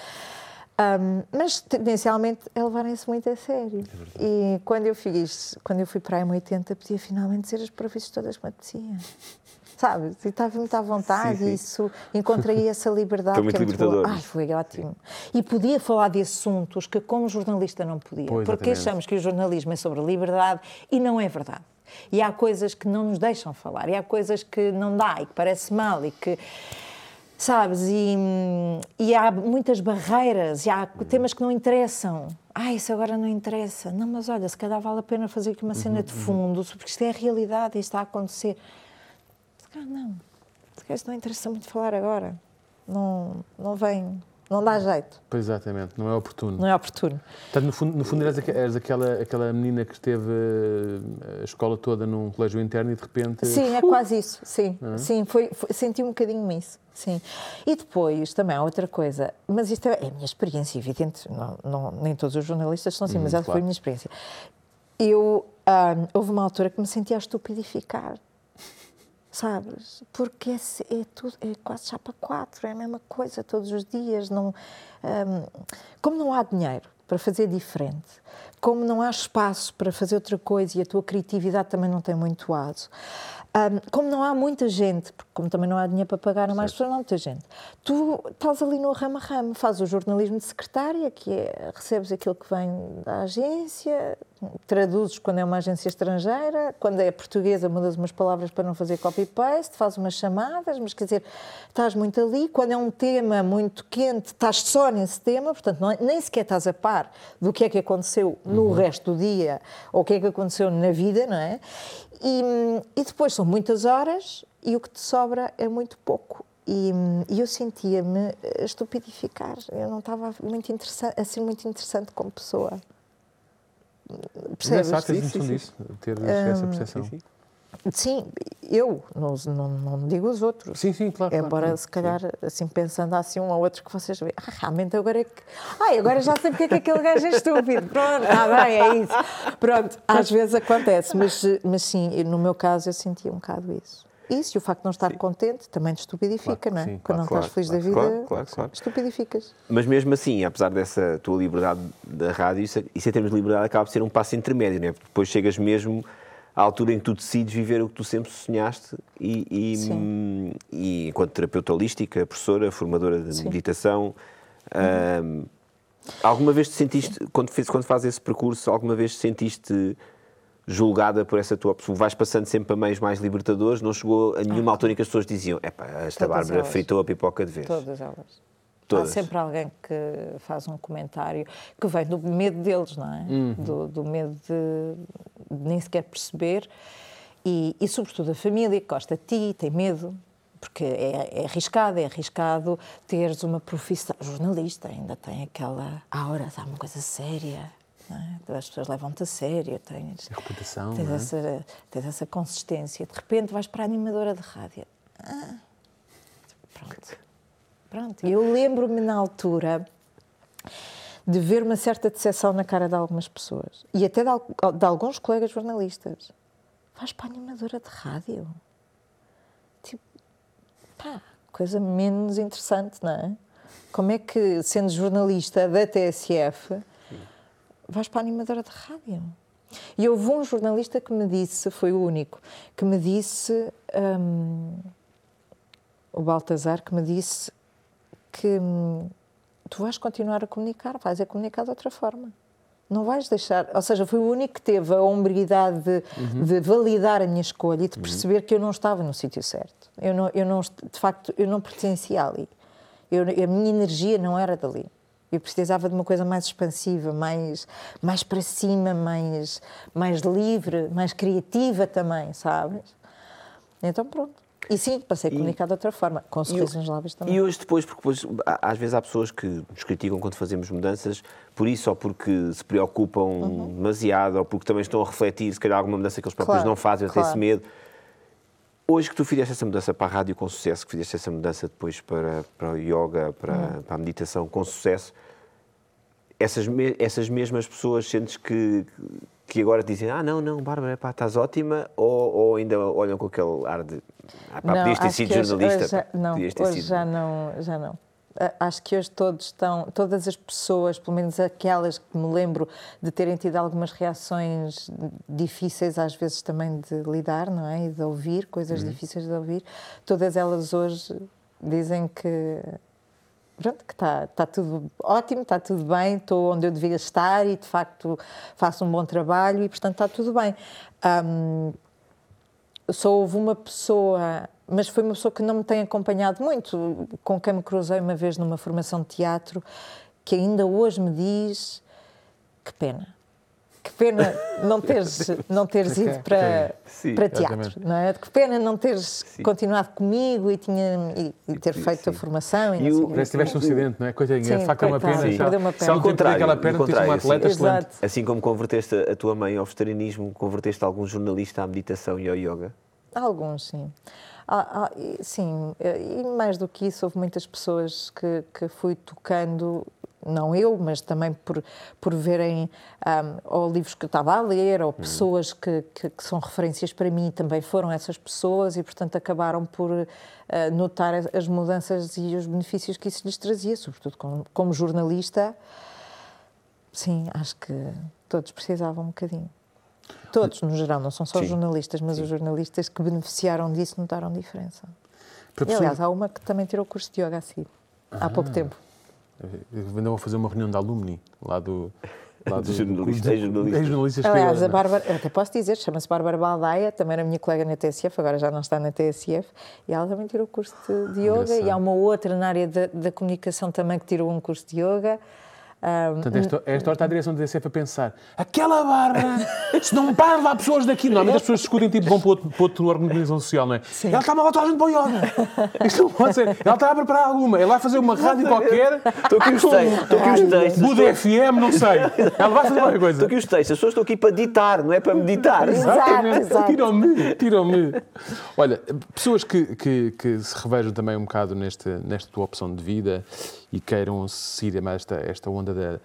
Um, mas tendencialmente é levarem-se muito a sério. e quando eu fiz, quando eu fui para a M80, podia finalmente ser as profissões todas que me apeteciam. Sabes? E estava muito à vontade Sim, sim. e isso encontrei essa liberdade. Foi muito é Ai, foi ótimo. E podia falar de assuntos que, como jornalista, não podia. Pois, porque exatamente. achamos que o jornalismo é sobre liberdade e não é verdade. E há coisas que não nos deixam falar, e há coisas que não dá, e que parece mal, e que. Sabes? E, e há muitas barreiras, e há temas que não interessam. Ah, isso agora não interessa. Não, mas olha, se calhar vale a pena fazer aqui uma cena de fundo, porque isto é a realidade e isto está a acontecer. Se calhar não. Se calhar isto não interessa muito falar agora. Não, não vem, não dá jeito, Pois exatamente, não é oportuno. não é oportuno. Portanto, no fundo, no fundo eras, eras aquela, aquela menina que esteve eh, a escola toda num colégio interno e de repente. Sim, é quase isso. Sim, sim foi, foi- senti um bocadinho isso. Sim. E depois também há outra coisa, mas isto é, é a minha experiência, evidente, não, não- nem todos os jornalistas são assim, mas essa foi a minha experiência. Eu, ah, houve uma altura que me sentia a estupidificar. Sabes? Porque é, é tudo, é quase chapa quatro, é a mesma coisa todos os dias. Não, ahm, como não há dinheiro para fazer diferente, como não há espaço para fazer outra coisa e a tua criatividade também não tem muito aso, ahm, como não há muita gente, porque como também não há dinheiro para pagar a mais pessoas, não há muita gente, tu estás ali no ramo a ramo, fazes o jornalismo de secretária, que é, recebes aquilo que vem da agência, traduzes quando é uma agência estrangeira, quando é portuguesa mudas umas palavras para não fazer copy-paste, fazes umas chamadas, mas quer dizer, estás muito ali. Quando é um tema muito quente, estás só nesse tema, portanto, não é- nem sequer estás a par do que é que aconteceu no resto do dia ou o que é que aconteceu na vida, não é? E, e depois são muitas horas e o que te sobra é muito pouco. E, e eu sentia-me a estupidificar. Eu não estava muito interessante, assim muito interessante como pessoa. Percebes? Engraçado teres Sim, sim, noção sim. disso, ter essa percepção. Sim, sim. Sim, eu, não, não, não digo os outros. Sim, sim, claro. Embora, claro. se calhar, assim, pensando assim um ou outro que vocês veem, ah, realmente agora é que. Ai, agora já sei porque é que aquele gajo é estúpido. Pronto, está bem, é isso. Pronto, às vezes acontece, mas, mas sim, no meu caso eu sentia um bocado isso. Isso e o facto de não estar contente também te estupidifica, Claro não é? sim, Quando claro, não claro, estás feliz da vida, claro, claro, claro. estupidificas. Mas mesmo assim, apesar dessa tua liberdade da rádio, isso, isso em termos de liberdade acaba por ser um passo intermédio, não é? Porque depois chegas mesmo à altura em que tu decides viver o que tu sempre sonhaste e, e, e enquanto terapeuta holística, professora, formadora de Sim. meditação, hum, alguma vez te sentiste, quando, fez, quando fazes esse percurso, alguma vez te sentiste julgada por essa tua opção? Vais passando sempre a meios mais libertadores, não chegou a nenhuma altura em que as pessoas diziam epá, esta Todas Bárbara elas. fritou a pipoca de vez. Todas elas. Todas. Há sempre alguém que faz um comentário que vem do medo deles, não é? Do, do medo de, de nem sequer perceber. E, e, sobretudo, a família que gosta de ti, tem medo, porque é, é arriscado, é arriscado teres uma profissão. Jornalista ainda tem aquela aura, está uma coisa séria. É? As pessoas levam-te a sério, tens, reputação, tens, é? essa, tens essa consistência. De repente vais para a animadora de rádio. Ah, pronto. Pronto. Eu lembro-me na altura de ver uma certa decepção na cara de algumas pessoas e até de, de alguns colegas jornalistas. Vais para a animadora de rádio? Tipo, pá, coisa menos interessante, não é? Como é que, sendo jornalista da TSF, vais para a animadora de rádio? E houve um jornalista que me disse, foi o único, que me disse, hum, o Baltazar, que me disse que hum, tu vais continuar a comunicar, vais a comunicar de outra forma. Não vais deixar. Ou seja, foi o único que teve a hombridade de, de validar a minha escolha e de perceber que eu não estava no sítio certo. Eu não, eu não, de facto, eu não pertencia ali. Eu, a minha energia não era dali. Eu precisava de uma coisa mais expansiva, mais, mais para cima, mais, mais livre, mais criativa também, sabes? Então pronto. E sim, passei a comunicar de outra forma, com sorrisos nos lábios também. E hoje depois, porque depois, às vezes há pessoas que nos criticam quando fazemos mudanças, por isso ou porque se preocupam uhum. demasiado, ou porque também estão a refletir, se calhar alguma mudança que eles próprios claro, não fazem, claro. têm esse medo. Hoje que tu fizeste essa mudança para a rádio com sucesso, que fizeste essa mudança depois para, para o yoga, para, uhum. para a meditação com sucesso, essas, essas mesmas pessoas sentes que, que agora dizem, ah, não, não, Bárbara, pá, estás ótima, ou, ou ainda olham com aquele ar de, ah, pá, não, podias ter sido jornalista? Hoje, já, não, hoje sido... já não, já não. Acho que hoje todos estão, todas as pessoas, pelo menos aquelas que me lembro de terem tido algumas reações difíceis, às vezes também de lidar, não é? E de ouvir, coisas uhum. difíceis de ouvir, todas elas hoje dizem que pronto, que está, está tudo ótimo, está tudo bem, estou onde eu devia estar e de facto faço um bom trabalho e portanto está tudo bem. Um, só houve uma pessoa, mas foi uma pessoa que não me tem acompanhado muito, com quem me cruzei uma vez numa formação de teatro, que ainda hoje me diz que pena que pena não teres, não teres ido para, sim, para teatro, não é? Que pena não teres sim. continuado comigo e, tinha, e, e ter feito sim. a formação. E, e o, parece que tiveste um acidente, não é? Coitadinha, de facto é uma pena. Sim. Uma perna. Se contrário, aquela perna, tens um atleta assim, excelente. Assim como converteste a tua mãe ao vegetarianismo, converteste algum jornalista à meditação e ao yoga? Alguns, sim. Ah, ah, sim, e mais do que isso, houve muitas pessoas que, que fui tocando não eu, mas também por, por verem um, ou livros que eu estava a ler, ou pessoas que, que, que, são referências para mim, também foram essas pessoas e, portanto, acabaram por uh, notar as mudanças e os benefícios que isso lhes trazia, sobretudo como, como jornalista. Sim, acho que todos precisavam um bocadinho. Todos, no geral, não são só Sim. os jornalistas, mas Sim. os jornalistas que beneficiaram disso notaram diferença. E, aliás, há uma que também tirou o curso de yoga a ah. há pouco tempo. Ainda vou fazer uma reunião de alumni lá do. Lá do, jornalista, jornalista. jornalistas Aliás, a Bárbara, eu até posso dizer, chama-se Bárbara Baldaia, também era minha colega na TSF, agora já não está na TSF, e ela também tirou o curso de, de yoga, Engraçado. e há uma outra na área da, da comunicação também que tirou um curso de yoga. Um, Portanto, esta, esta hora está a direção do DCF a pensar aquela barra, se não para lá pessoas daqui. Normalmente as pessoas discutem tipo vão para outro, para outro de organização social, não é? Sim. Ela está toda a gente para o yoga. Isto não pode ser. Ela está a preparar alguma. Ela vai fazer uma rádio qualquer. Estou aqui os textos. Estou aqui os textos. Buda FM, não sei. Ela vai fazer qualquer coisa. Estou aqui os textos. As pessoas estão aqui para ditar, não é para meditar. Exatamente. Tiram-me. Tiram-me. Olha, pessoas que, que, que se revejam também um bocado neste, nesta tua opção de vida e queiram seguir mais esta, esta onda da,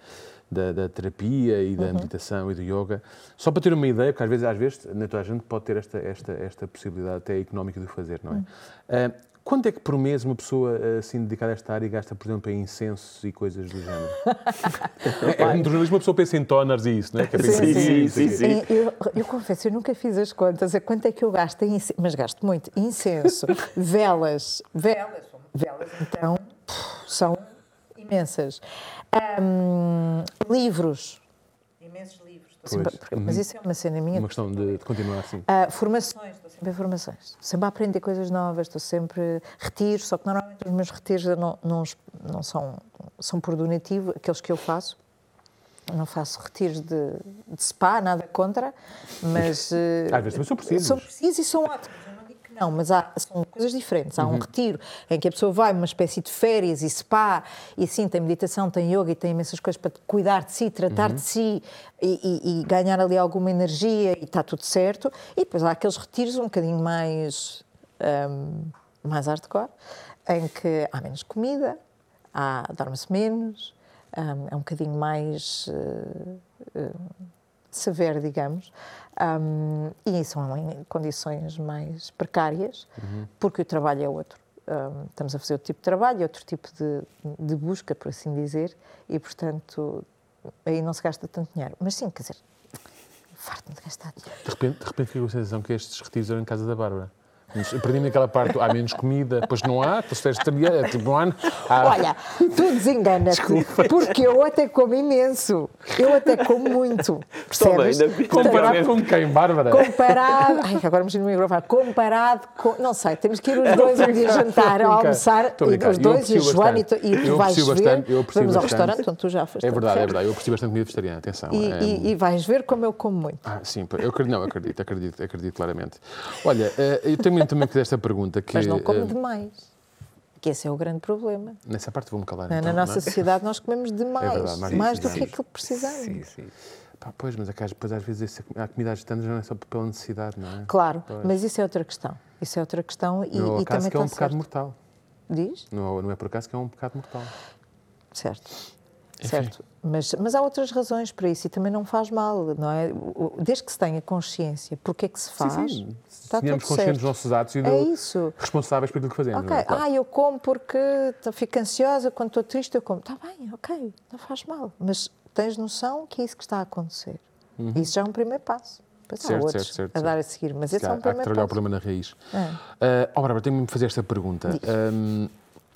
da, da, terapia e da uhum. meditação e do yoga. Só para ter uma ideia, porque às vezes, às vezes nem toda a gente pode ter esta, esta, esta possibilidade até económica de o fazer, não é? Uhum. Uh, Quanto é que por mês uma pessoa assim dedicada a esta área gasta, por exemplo, em incensos e coisas do género? é, no jornalismo uma pessoa pensa em toners e isso, não é? Que é sim, sim, sim, sim, Eu, eu confesso, eu nunca fiz as contas a quanto é que eu gasto em incenso, mas gasto muito. Incenso, velas, velas, velas, então, são imensas. Um, livros, imensos livros. Sempre, mas isso é uma cena minha. Uma questão de, de continuar assim. Uh, formações, estou sempre em formações. Estou sempre a aprender coisas novas, estou sempre. Retiros, só que normalmente os meus retiros não, não, não são, são por donativo, aqueles que eu faço. Não faço retiros de, de spa, nada contra, mas. Às vezes também são precisos. São precisos e são ótimos não, mas há, são coisas diferentes. Há um uhum. retiro em que a pessoa vai uma espécie de férias e spa, e sim, tem meditação, tem yoga e tem imensas coisas para cuidar de si, tratar uhum. de si e, e, e, ganhar ali alguma energia e está tudo certo. E depois há aqueles retiros um bocadinho mais, um, mais hardcore, em que há menos comida, há, dorme-se menos, um, é um bocadinho mais uh, uh, severo, digamos. Um, e são em condições mais precárias, uhum. porque o trabalho é outro. Um, estamos a fazer outro tipo de trabalho, outro tipo de, de busca, por assim dizer, e, portanto, aí não se gasta tanto dinheiro. Mas sim, quer dizer, farto-me de gastar dinheiro. De repente, de repente fico com a sensação que estes retiros eram em casa da Bárbara. Perdi-me naquela parte, há menos comida, depois não há, tu fez também, é tipo, não há. Olha, tu desenganas-te, porque eu até como imenso, eu até como muito, percebes? Toma, comparado com quem, Bárbara? Comparado, ai, agora me microfone, comparado com, não sei, temos que ir os dois um dia jantar, a almoçar, e os dois, e o João e tu, e tu vais bastante, ver, vamos ao restaurante onde tu já foste. É verdade, é verdade, eu aprecio bastante comida vegetariana, atenção. E, é... e, e vais ver como eu como muito. Ah, sim, eu acredito, não, acredito, acredito, acredito claramente. Olha, eh, eu tenho também fez esta pergunta que. Mas não come eh, demais. Que esse é o grande problema. Nessa parte vou-me calar. Na- então, Na nossa não é? sociedade nós comemos demais. verdade, mais mais isso, do sim. que aquilo que precisamos. Sim, sim. Pá, pois, mas é depois às vezes a comida às tantas não é só pela necessidade, não é? Claro, Pois. mas isso é outra questão. Isso é outra questão e, Não é e também que é um está pecado certo. mortal. Diz? Não, é- não é por acaso que é um pecado mortal. Certo. Certo. Mas, mas há outras razões para isso e também não faz mal, não é? Desde que se tenha consciência porque é que se faz, sim, sim. está Tenhamos certo. dos nossos atos e É isso. responsáveis por aquilo que fazemos. Ok, é? Claro. ah, eu como porque fico ansiosa, quando estou triste eu como. Está bem, ok, não faz mal. Mas tens noção que é isso que está a acontecer. Isso já é um primeiro passo. Depois há Uhum. Certo, outros certo, certo, a dar a seguir, mas Se esse é um há que primeiro trabalhar o passo. problema na raiz. É. Uh, oh, Bárbara, tenho-me fazer esta pergunta. Um,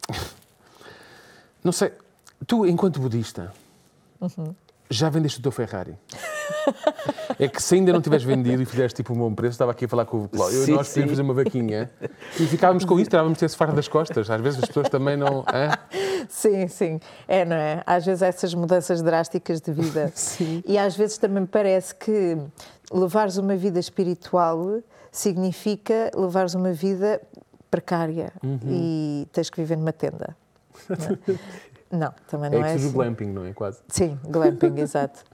não sei, tu, enquanto budista, Uhum. já vendeste o teu Ferrari? é que se ainda não tivesse vendido e fizeste tipo um bom preço, estava aqui a falar com o Cláudio, Sim, nós podíamos fazer uma vaquinha e ficávamos com isso, tirávamos esse fardo das costas. Às vezes as pessoas também não. hã? Sim, sim. É, não é? Às vezes essas mudanças drásticas de vida. Sim. E às vezes também me parece que levares uma vida espiritual significa levares uma vida precária Uhum. e tens que viver numa tenda. Não, também não É é, que surge o assim. glamping, não é? Quase. Sim, glamping, exato.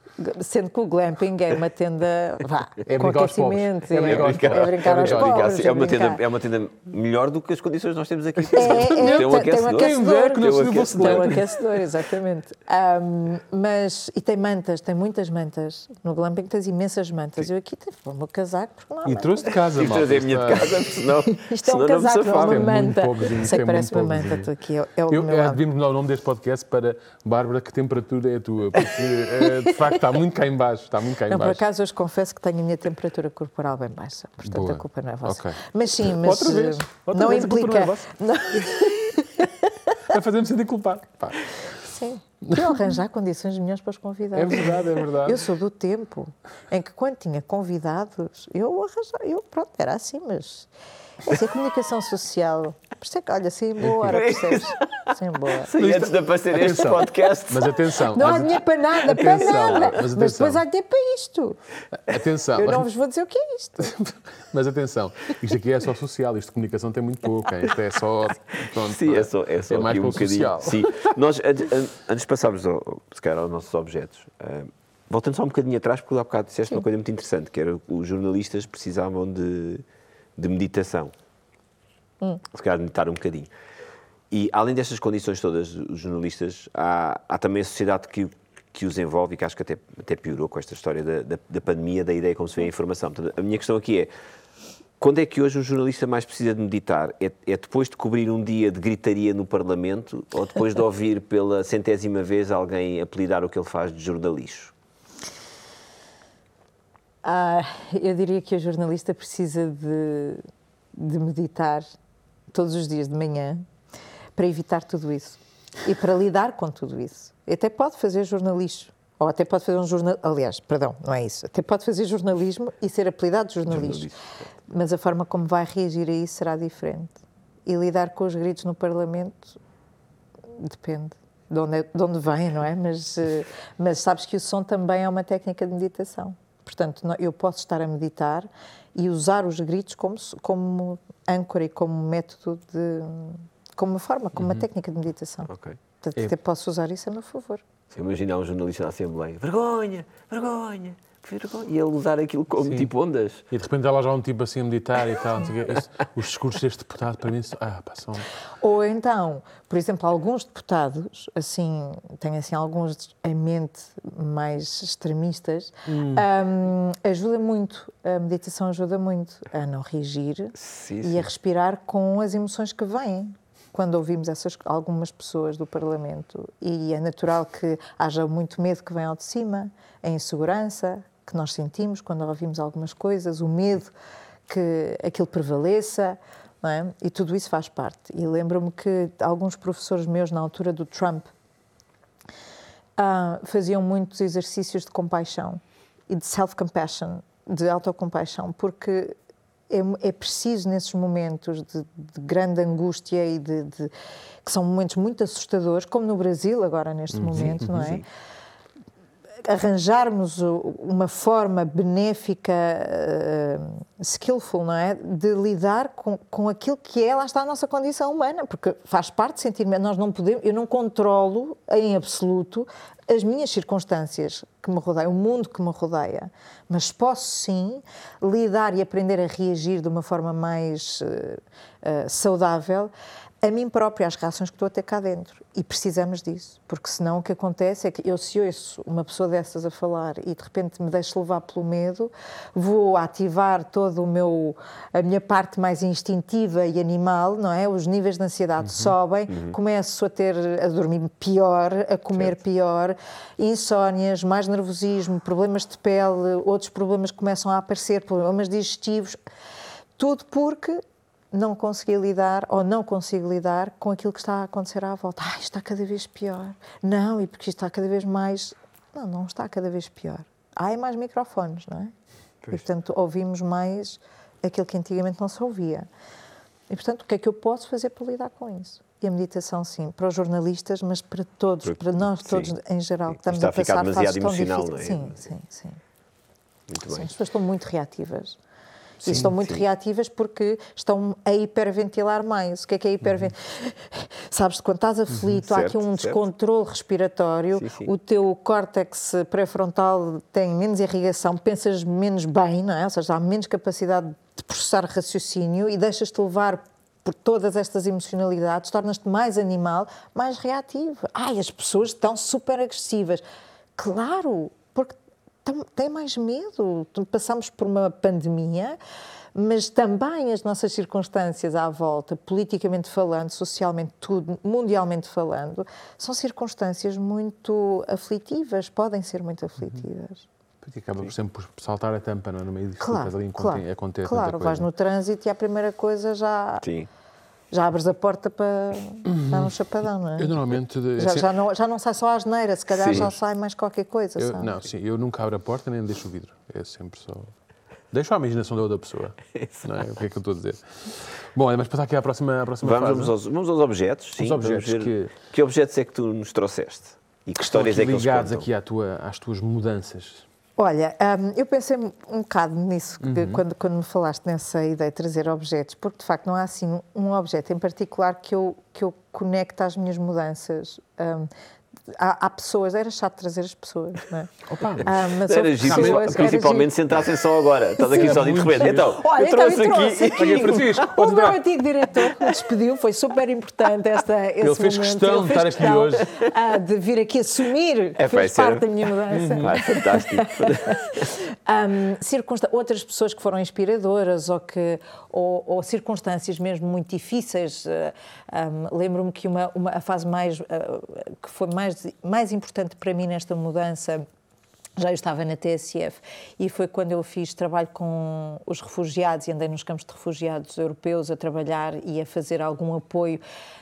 Sendo que o glamping é uma tenda vá, É com brincar aos pobres. aquecimento. É brincar é brincar É aos brincar. pobres. é, uma brincar. tenda, é uma tenda melhor do que as condições que nós temos aqui. É, é, tem um um aquecedor. Tem um aquecedor. Tem um aquecedor, exatamente. Ahm, mas, e tem mantas, tem muitas mantas. No glamping tens imensas mantas. Eu aqui tive o meu casaco porque não há E mantas. trouxe de casa, trazer a minha de Isto casa, senão, Isto é um casaco, não é uma É manta. Sei é que parece uma manta, estou aqui. É, é o Eu, meu é, devíamos mudar o nome deste podcast para Bárbara, que temperatura é a tua? Porque, eh, de facto, está muito cá em baixo. Está muito cá em Não, por acaso, hoje confesso que tenho a minha temperatura corporal bem baixa. Portanto, Boa. a culpa não é vossa. Ok. Mas sim, mas Outra vez. eh, Outra não vez, a culpa implica. não é Vai fazer-me sentir culpado. Pá, sim. Eu arranjar condições melhores para os convidados. É verdade, é verdade. Eu sou do tempo em que quando tinha convidados, eu arranjava, eu pronto, era assim, mas essa é comunicação social. Isso é que, olha, sem embora, percebes? Sem embora. Sim, antes de aparecer este Atenção. podcast. Mas atenção. Não há mas- dinheiro para nada, para Atenção, nada. mas Mas, atenção. depois há dinheiro para isto. Atenção. Eu não vos vou dizer o que é isto. Mas atenção, isto aqui é só social, isto de comunicação tem muito pouco, hein? isto é só. Pronto, Sim, é só, é só É mais um bocadinho. social. Sim. Nós, antes, an- antes de passarmos ao, se calhar, aos nossos objetos, ah, voltando só um bocadinho atrás, porque há bocado disseste uma coisa muito interessante, que era os jornalistas precisavam de, de meditação. Se calhar meditar um bocadinho. E além destas condições todas, os jornalistas, há, há também a sociedade que, que os envolve e que acho que até, até piorou com esta história da, da, da pandemia, da ideia como se vê a informação. Portanto, a minha questão aqui é, quando é que hoje um jornalista mais precisa de meditar? É, é depois de cobrir um dia de gritaria no Parlamento ou depois de ouvir pela centésima vez alguém apelidar o que ele faz de jornalixo? Ah, eu diria que o jornalista precisa de, de meditar todos os dias de manhã para evitar tudo isso e para lidar com tudo isso. Até pode fazer jornalismo, ou até pode fazer um jornal. Aliás, perdão, não é isso. Até pode fazer jornalismo e ser apelidado de jornalista. Mas a forma como vai reagir a isso será diferente. E lidar com os gritos no Parlamento depende de onde, é- de onde vem, não é? Mas, eh, mas sabes que o som também é uma técnica de meditação. Portanto, eu posso estar a meditar e usar os gritos como, como âncora e como método de. como uma forma, como uma técnica de meditação. Ok. Portanto, É. até posso usar isso a meu favor. Se imaginar um jornalista na Assembleia, vergonha, vergonha, que vergonha, e ele usar aquilo como Sim. tipo ondas. E de repente ela já um tipo assim a meditar e tal. Isto- os discursos deste deputado para mim são. Ah, pá, são. Ou então, por exemplo, alguns deputados, assim, tenho assim alguns em mente mais extremistas, hum, ajuda muito, a meditação ajuda muito a não reagir Sim, e sim. a respirar com as emoções que vêm. Quando ouvimos essas algumas pessoas do Parlamento e é natural que haja muito medo que vem ao de cima, a insegurança que nós sentimos quando ouvimos algumas coisas, o medo que aquilo prevaleça, não é? E tudo isso faz parte. E lembro-me que alguns professores meus na altura do Trump ah, faziam muitos exercícios de compaixão e de self-compassion, de autocompaixão, porque é, é preciso nesses momentos de, de grande angústia e de, de- que são momentos muito assustadores, como no Brasil agora neste momento, não é? Arranjarmos uma forma benéfica, uh, skillful, não é? De lidar com, com aquilo que é, lá está a nossa condição humana, porque faz parte sentir nós não podemos, eu não controlo em absoluto as minhas circunstâncias que me rodeiam, o mundo que me rodeia, mas posso sim lidar e aprender a reagir de uma forma mais uh, uh, saudável a mim própria, às reações que estou a ter cá dentro. E precisamos disso, porque senão o que acontece é que eu, se ouço uma pessoa dessas a falar e de repente me deixo levar pelo medo, vou ativar todo o meu, a minha parte mais instintiva e animal, não é? Os níveis de ansiedade uhum, sobem, uhum. começo a ter, a dormir pior, a comer certo. pior, insónias, mais nervosismo, problemas de pele, outros problemas começam a aparecer, problemas digestivos, tudo porque não consegui lidar ou não consigo lidar com aquilo que está a acontecer à volta. Ah, está cada vez pior. Não, e porque está cada vez mais. Não, não está cada vez pior. Há é mais microfones, não é? Pois. E, portanto, ouvimos mais aquilo que antigamente não se ouvia. E, portanto, o que é que eu posso fazer para lidar com isso? E a meditação, sim, para os jornalistas, mas para todos, para nós todos sim. em geral, que estamos está a passar a demasiado emocional, não é? Sim, sim, sim. Muito bem. Sim, as pessoas estão muito reativas. Sim, e estão muito sim. reativas porque estão a hiperventilar mais. O que é que é hiperventilar? Uhum. Sabes, quando estás aflito, uhum. há aqui um descontrole respiratório, sim, o teu córtex pré-frontal tem menos irrigação, pensas menos bem, não é? Ou seja, há menos capacidade de processar raciocínio e deixas-te levar por todas estas emocionalidades, tornas-te mais animal, mais reativo. Ai, as pessoas estão super agressivas. Claro, porque tem mais medo. Passamos por uma pandemia, mas também as nossas circunstâncias à volta, politicamente falando, socialmente, tudo, mundialmente falando, são circunstâncias muito aflitivas, podem ser muito aflitivas. Porque acaba por sempre saltar a tampa, não é? No meio disso claro, ali claro, acontece Claro, vais no trânsito e a primeira coisa já... Sim já abres a porta para uhum. dar um chapadão, não é? Eu normalmente. Já, assim, já, não, já não sai só a asneira, se calhar sim. já sai mais qualquer coisa. Eu, não, sim, eu nunca abro a porta nem deixo o vidro. É sempre só. Deixo a imaginação da outra pessoa. não é? O que é que eu estou a dizer? Bom, mas passar aqui à próxima, à próxima vamos, fase. Vamos aos, vamos aos objetos. Sim, Os objetos que... que objetos é que tu nos trouxeste? E que histórias é que eles ligados aqui à tua, às tuas mudanças. Olha, um, eu pensei um bocado nisso uhum. quando, quando me falaste nessa ideia de trazer objetos, porque de facto não há assim um objeto em particular que eu, que eu conecte às minhas mudanças. Um, há, há, pessoas, era chato trazer as pessoas, não é? Opa, ah, mas era giro, pessoas, principalmente se entrassem só agora. Estás aqui só de repente. Então, Olha, eu trouxe então, eu trouxe aqui. aqui. o meu antigo diretor me despediu, foi super importante esta, esse ele fez momento. Questão ele fez questão de estar aqui hoje. de vir aqui assumir é, fez parte da minha mudança. Ah, fantástico. um, outras pessoas que foram inspiradoras ou, que, ou, ou circunstâncias mesmo muito difíceis. Um, Lembro-me que uma, uma, a fase mais, uh, que foi mais, mais importante para mim nesta mudança já eu estava na TSF e foi quando eu fiz trabalho com os refugiados e andei nos campos de refugiados europeus a trabalhar e a fazer algum apoio,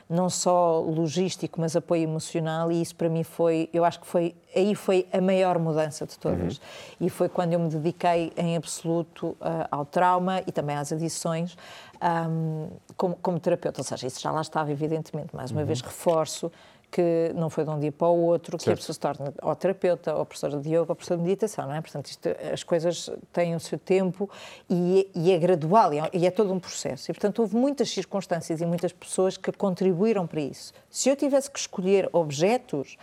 não só logístico, mas apoio emocional e isso para mim foi, eu acho que foi, aí foi a maior mudança de todas. Uhum. E foi quando eu me dediquei em absoluto uh, ao trauma e também às adições um, como, como terapeuta, ou seja, isso já lá estava evidentemente, mais uma uhum. vez reforço que não foi de um dia para o outro que certo. a pessoa se torna ou terapeuta, ou professora de yoga, ou professora de meditação, não é? Portanto, isto, as coisas têm o seu tempo e, e é gradual, e é, e é, todo um processo. E, portanto, houve muitas circunstâncias e muitas pessoas que contribuíram para isso. Se eu tivesse que escolher objetos,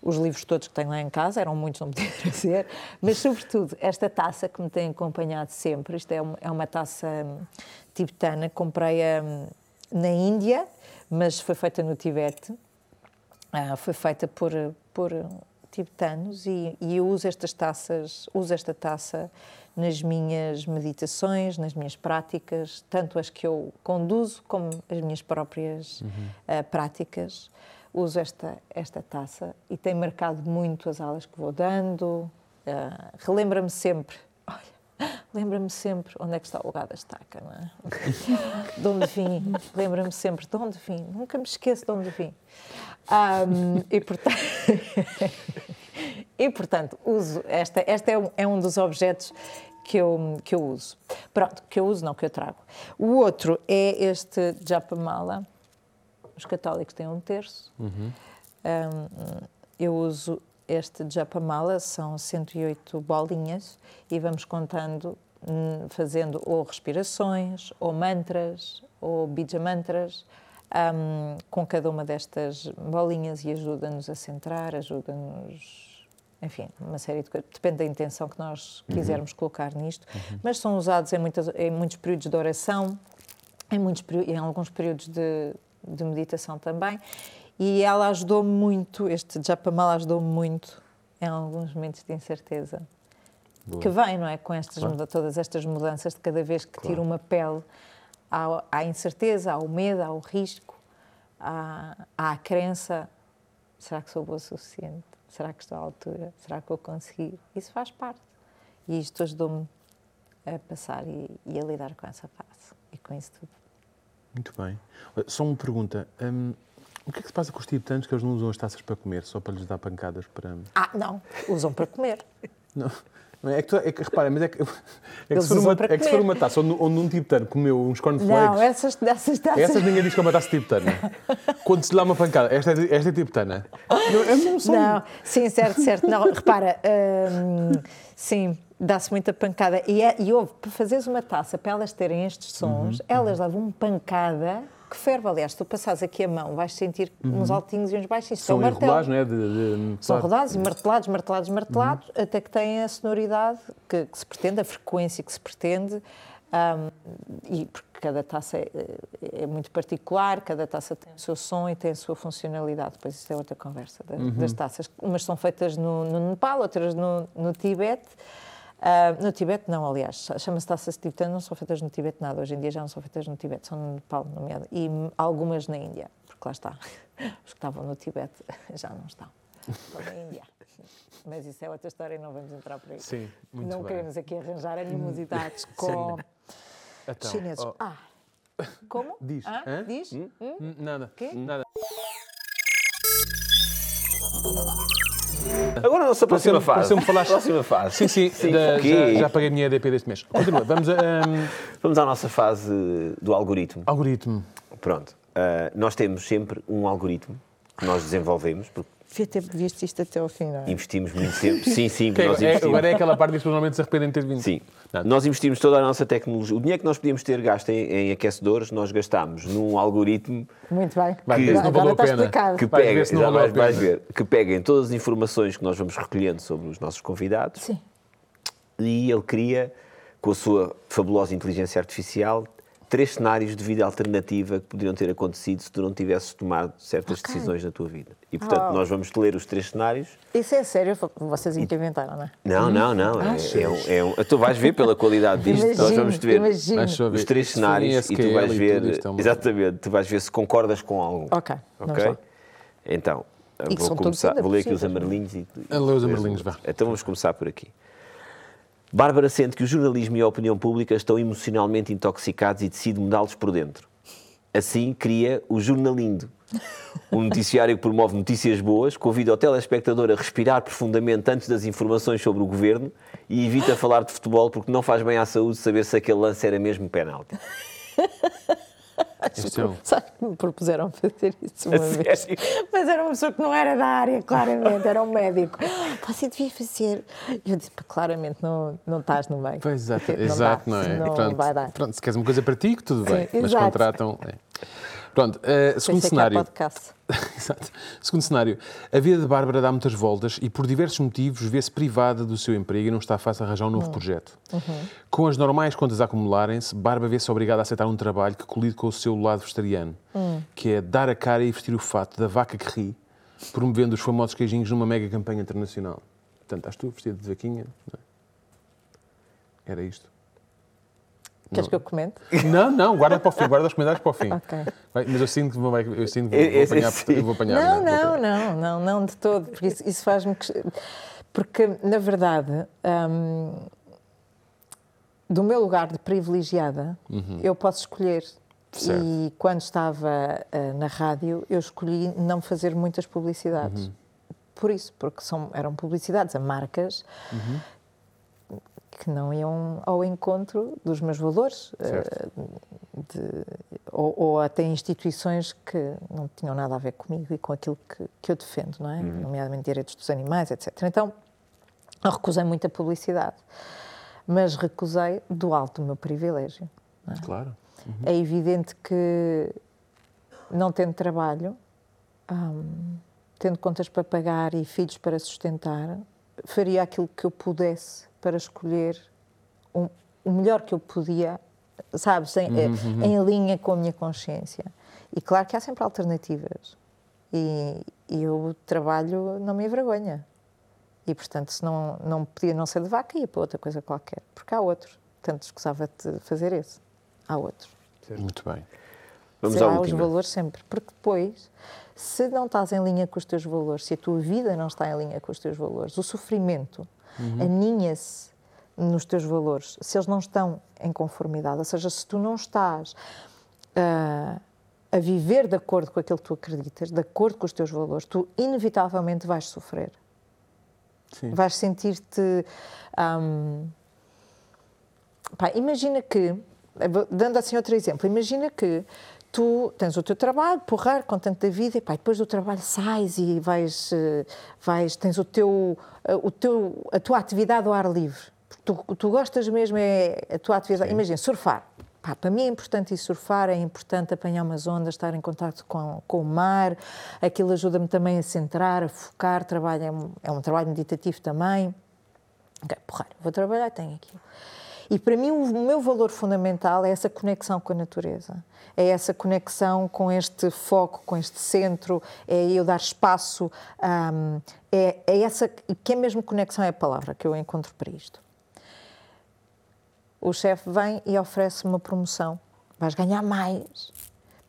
os livros todos que tenho lá em casa, eram muitos, não podia trazer, mas, sobretudo, esta taça que me tem acompanhado sempre, isto é, é uma taça hum, tibetana, comprei-a hum, na Índia, mas foi feita no Tibete, ah, foi feita por, por tibetanos e, e, eu uso estas taças, uso esta taça nas minhas meditações, nas minhas práticas, tanto as que eu conduzo como as minhas próprias uhum. uh, práticas. Uso esta, esta taça e tem marcado muito as aulas que vou dando. Uh, Relembra-me sempre, olha, lembra-me sempre onde é que está o lugar da estaca, não é? de onde vim, lembra-me sempre de onde vim, nunca me esqueço de onde vim. Um, e, portanto, e, portanto, uso esta. Este é um, é um dos objetos que eu, que eu uso. Pronto, que eu uso, não que eu trago. O outro é este Japamala. Os católicos têm um terço. Uhum. Um, eu uso este Japamala são 108 bolinhas e vamos contando, hum, fazendo ou respirações, ou mantras, ou bija mantras, um, com cada uma destas bolinhas e ajuda-nos a centrar, ajuda-nos, enfim, uma série de coisas. Depende da intenção que nós quisermos uhum. colocar nisto, uhum. mas são usados em, muitas, em muitos períodos de oração, em, muitos, em alguns períodos de, de meditação também. E ela ajudou-me muito, este Japamala ajudou-me muito em alguns momentos de incerteza. Boa. Que vem, não é? Com estas, claro. todas estas mudanças de cada vez que claro. tiro uma pele à, à, incerteza, ao medo, ao risco, à, à crença: será que sou boa o suficiente? Será que estou à altura? Será que vou conseguir? Isso faz parte. E isto ajudou-me a passar e, e, a lidar com essa fase e com isso tudo. Muito bem. Só uma pergunta. Hum, o que é que se passa com os tibetanos que eles não usam as taças para comer, só para lhes dar pancadas para. Ah, não. Usam para comer. não. É que, é que repara, mas é que, é que, se, for uma, é que se for uma taça onde, onde um tibetano comeu uns cornflakes. Não, essas, essas taças. Essas ninguém diz que é uma taça tibetana. Quando se dá uma pancada, esta é, esta é tibetana. Não, não, não, sim, certo, certo. Não, repara, hum, sim, dá-se muita pancada. E, é, e houve, para fazeres uma taça, para elas terem estes sons, uhum, elas uhum. levam pancada que ferve. Aliás, se tu passares aqui a mão, vais sentir uhum. uns altinhos e uns baixos. São é martelo. não é? De, de... São rodados e martelados, martelados, martelados, uhum. até que têm a sonoridade que, que, se pretende, a frequência que se pretende. Um, e porque cada taça é, é, muito particular, cada taça tem o seu som e tem a sua funcionalidade. Depois isso é outra conversa da, uhum. das taças. Umas são feitas no, no Nepal, outras no, no Tibete. Uh, no Tibete, não, aliás, chama-se taças tibetanas, não são feitas no Tibete nada. Hoje em dia já não são feitas no Tibete, são no Nepal, nomeado. E algumas na Índia, porque lá está. Os que estavam no Tibete já não estão. Estão na Índia. Mas isso é outra história e não vamos entrar por aí. Sim, muito Não bem. queremos aqui arranjar animosidades com então, chineses. Oh. Ah, como? Diz. Ah, diz? Hum? Hum? Nada. Quê? Nada. Agora a nossa próxima fase. Próxima, falaste... próxima fase. Sim, sim, sim. Da, já, já, paguei a minha EDP deste mês. Continua, vamos a... Um... Vamos à nossa fase do algoritmo. Algoritmo. Pronto. Uh, nós temos sempre um algoritmo que nós desenvolvemos, porque Devia ter visto isto até ao fim, não é? Investimos muito tempo. Sim, sim. Que nós é, agora é aquela parte que normalmente se arrependem de ter vindo. Sim. Não. Nós investimos toda a nossa tecnologia. O dinheiro que nós podíamos ter gasto em, em aquecedores, nós gastámos num algoritmo. Muito bem. Que, vai, não agora está explicado. Que pega, ver já vais, vais ver, que peguem todas as informações que nós vamos recolhendo sobre os nossos convidados. Sim. E ele cria, com a sua fabulosa inteligência artificial, três cenários de vida alternativa que poderiam ter acontecido se tu não tivesses tomado certas okay. decisões na tua vida. E, portanto, oh. nós vamos te ler os três cenários. Isso é sério? Vocês inventaram, não é? Não, não, não. Ah, é, é, um, é um, tu vais ver pela qualidade disto. Imagino, nós vamos te ver os três cenários e tu vais ver... É exatamente. Tu vais ver se concordas com algum. Ok. Ok? Então, vou, começar, vou ler aqui os amarelinhos. E, e, ler os amarelinhos, vá. Então vamos começar por aqui. Bárbara sente que o jornalismo e a opinião pública estão emocionalmente intoxicados e decide mudá-los por dentro. Assim, cria o Jornalindo, um noticiário que promove notícias boas, convida o telespectador a respirar profundamente antes das informações sobre o governo e evita falar de futebol porque não faz bem à saúde saber se aquele lance era mesmo penalti. Sabe que me propuseram fazer isso uma vez? Mas era uma pessoa que não era da área, claramente, era um médico. Você devia fazer. Eu disse, claramente, não, não estás no meio. Pois, exato, não, exato, não é? Não pronto, vai dar. Pronto, se queres uma coisa para ti, tudo bem. Sim, mas exato. contratam. É. Pronto, uh, segundo cenário. Exato. Segundo cenário, a vida de Bárbara dá muitas voltas e, por diversos motivos, vê-se privada do seu emprego e não está fácil arranjar um novo uhum. projeto. Uhum. Com as normais contas a acumularem-se, Bárbara vê-se obrigada a aceitar um trabalho que colide com o seu lado vegetariano, uhum. que é dar a cara e vestir o fato da vaca que ri, promovendo os famosos queijinhos numa mega campanha internacional. Portanto, estás tu vestida de vaquinha? É? Era isto. Queres que eu comente? Não, não, guarda para o fim, guarda os comentários para o fim. Ok. Mas eu sinto que vou, eu sinto que vou, apanhar, eu vou apanhar. Não, não, não, não, não de todo, porque isso, isso faz-me. Porque, na verdade, hum, do meu lugar de privilegiada, uhum. eu posso escolher. Certo. E quando estava uh, na rádio, eu escolhi não fazer muitas publicidades. Uhum. Por isso, porque são, eram publicidades a marcas. Uhum que não iam ao encontro dos meus valores, uh, de- ou, ou até instituições que não tinham nada a ver comigo e com aquilo que, que eu defendo, não é? Nomeadamente direitos dos animais, etc. Então, eu recusei muita publicidade, mas recusei do alto do meu privilégio. Claro. É evidente que, não tendo trabalho, hum, tendo contas para pagar e filhos para sustentar, faria aquilo que eu pudesse para escolher o, o melhor que eu podia, sabes, em, eh, em linha com a minha consciência. E claro que há sempre alternativas. E, e eu trabalho não me envergonha. E, portanto, se não, não podia não ser de vaca, ia para outra coisa qualquer. Porque há outros. Portanto, escusava de fazer esse. Há outros. Muito bem. Vamos Será à os valores sempre. Porque depois, se não estás em linha com os teus valores, se a tua vida não está em linha com os teus valores, o sofrimento aninha-se nos teus valores, se eles não estão em conformidade, ou seja, se tu não estás ah, a viver de acordo com aquilo que tu acreditas, de acordo com os teus valores, tu inevitavelmente vais sofrer. Sim. Vais sentir-te. pá, imagina que, dando assim outro exemplo, imagina que tu tens o teu trabalho, porrar, contente da vida, e pá, depois do trabalho sais e vais, eh, vais tens o teu, eh, o teu, a tua atividade ao ar livre. Tu, tu gostas mesmo, é a tua atividade. Imagina, surfar. Pá, para mim é importante ir surfar, é importante apanhar umas ondas, estar em contato com, com o mar. Aquilo ajuda-me também a centrar, a focar. Trabalho é um, é um trabalho meditativo também. Ok, porra, vou trabalhar, tenho aquilo. E para mim o meu valor fundamental é essa conexão com a natureza. É essa conexão com este foco, com este centro, é eu dar espaço. hum, é, é essa, e que é mesmo conexão é a palavra que eu encontro para isto. O chefe vem e oferece uma promoção. Vais ganhar mais.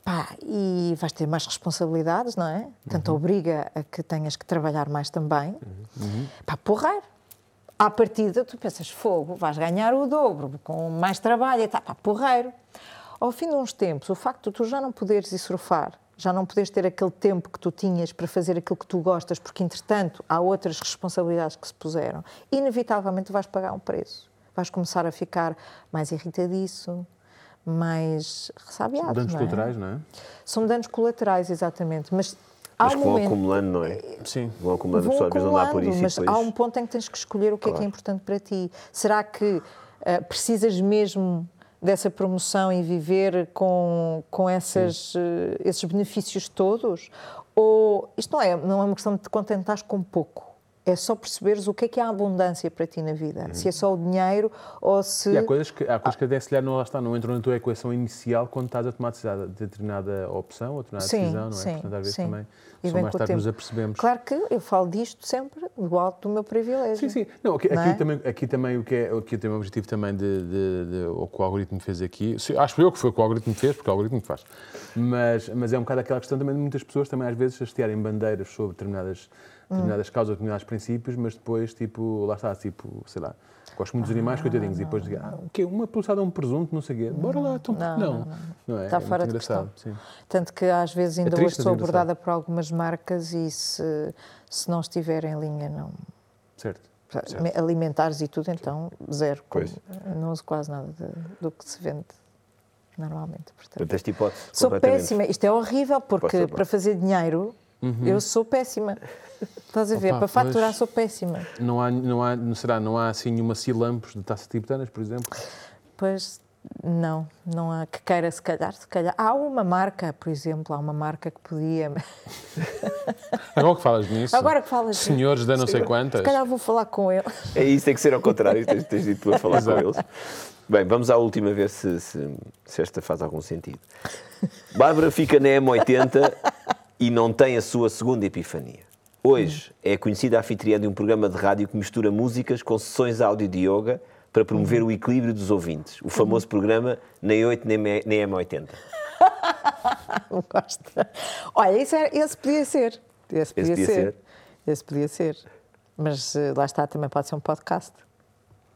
Pá, e vais ter mais responsabilidades, não é? Portanto, obriga a que tenhas que trabalhar mais também. Pá, porrar. À partida, tu pensas, fogo, vais ganhar o dobro, com mais trabalho e tal. Pá, porreiro. Ao fim de uns tempos, o facto de tu já não poderes ir surfar, já não poderes ter aquele tempo que tu tinhas para fazer aquilo que tu gostas, porque, entretanto, há outras responsabilidades que se puseram, inevitavelmente vais pagar um preço. Vais começar a ficar mais irritadiço, mais ressabiado. Danos não é? colaterais, não é? São danos colaterais, exatamente. Mas há Mas um que vão momento acumulando, não é? Sim. Vão acumulando, a vão vezes não dá por acumulando, isso mas depois... há um ponto em que tens que escolher o que é que é Claro. importante para ti. Será que ah, precisas mesmo dessa promoção e viver com, com essas, eh, esses benefícios todos? Ou isto não é, não é uma questão de te contentares com pouco. É só perceberes o que é que é a abundância para ti na vida. Se é só o dinheiro ou se. E há coisas que, há coisas que até se calhar não, lá está, não entram na tua equação inicial quando estás a tomar determinada opção ou determinada Sim, decisão, não é? sim, Portanto, às vezes sim. também E só mais tarde nos apercebemos. Claro que eu falo disto sempre do alto do meu privilégio. Sim, sim. Não, aqui, Não aqui é? também, aqui também o que é, aqui tem o objetivo também de, de, de- o que o algoritmo fez aqui. Acho eu que foi o que o algoritmo fez, porque o algoritmo faz. Mas, mas é um bocado aquela questão também de muitas pessoas também às vezes hastearem bandeiras sobre determinadas. Determinadas causas, determinados princípios, mas depois, tipo, lá está, tipo, sei lá, gosto muito dos animais, coitadinhos, e depois digo, ah, o quê? Uma peluçada, um presunto, não sei o quê. Bora lá, então, Não, não? não, Não é? Está é fora de questão. Sim. Tanto que às vezes ainda triste, hoje sou é abordada por algumas marcas e se, se não estiver em linha, não. Certo. Alimentares e tudo, então zero. Pois. Não uso quase nada de- do que se vende normalmente. Portanto. Esta hipótese Sou completamente- péssima. Isto é horrível, porque para fazer dinheiro eu sou péssima. Estás a ver? Opa, para faturar sou péssima. Não há, não há, não será, não há assim nenhuma Cilampos de taça tibetanas, por exemplo? Pois não, não há que queira se calhar, se calhar. Há uma marca, por exemplo, há uma marca que podia. Agora que falas nisso, Agora que falas senhores da não sei quantas, Se calhar vou falar com ele. É isso, tem que ser ao contrário, tens, tens de tu a falar com eles. Bem, vamos à última ver se, se, se esta faz algum sentido. Bárbara fica na M80 e não tem a sua segunda epifania. Hoje é a conhecida anfitriã de um programa de rádio que mistura músicas com sessões áudio de yoga para promover o equilíbrio dos ouvintes. O famoso programa Nem 8 nem Me- nem M80. Não gosta. Olha, esse, era- esse podia ser. Esse podia, podia ser. ser. Esse podia ser. Mas eh, lá está, também pode ser um podcast.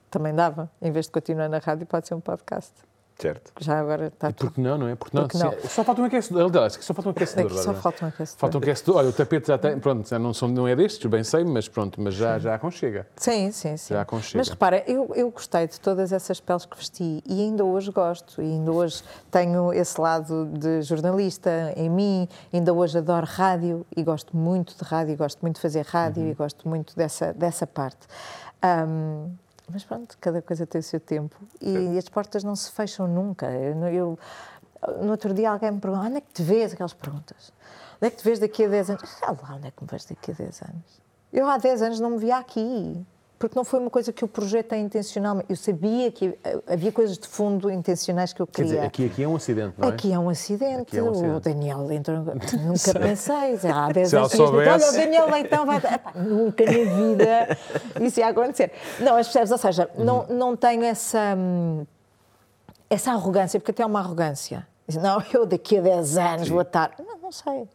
Também dava. Em vez de continuar na rádio, pode ser um podcast. Certo. Já agora está E tudo. por que não, não é? Porque não, Porque não? Só falta um aquecedor. Aliás, só falta um aquecedor. Aqui só Bárbara. falta um aquecedor. Falta um aquecedor. Olha, o tapete já tem. Pronto, já não, são, não é destes, bem sei, mas pronto, mas já, já aconchega. Sim, sim, sim. Já aconchega. Mas repara, eu, eu gostei de todas essas peles que vesti e ainda hoje gosto. E ainda hoje tenho esse lado de jornalista em mim, ainda hoje adoro rádio e gosto muito de rádio, gosto muito de fazer rádio Uhum. e gosto muito dessa, dessa parte. Ahm, mas pronto, cada coisa tem o seu tempo e, as portas não se fecham nunca. Eu, eu- no outro dia alguém me perguntou: onde é que te vês? Aquelas perguntas. Onde é que te vês daqui a 10 anos? Ah lá, onde é que me vês daqui a 10 anos? Eu há 10 anos não me via aqui, porque não foi uma coisa que eu projetei intencionalmente. Eu sabia que havia coisas de fundo intencionais que eu Quer queria. dizer, aqui, aqui é um acidente, não é? Aqui é um acidente. Aqui é um O acidente. Daniel entrou. Nunca pensei. Há 10 Se ela anos olha, o. Daniel Leitão vai. Epá, nunca na vida isso ia acontecer. Não, mas percebes? Ou seja, não, não tenho essa, hum, essa arrogância, porque até é uma arrogância. Não, eu daqui a 10 anos vou estar. Não, não sei.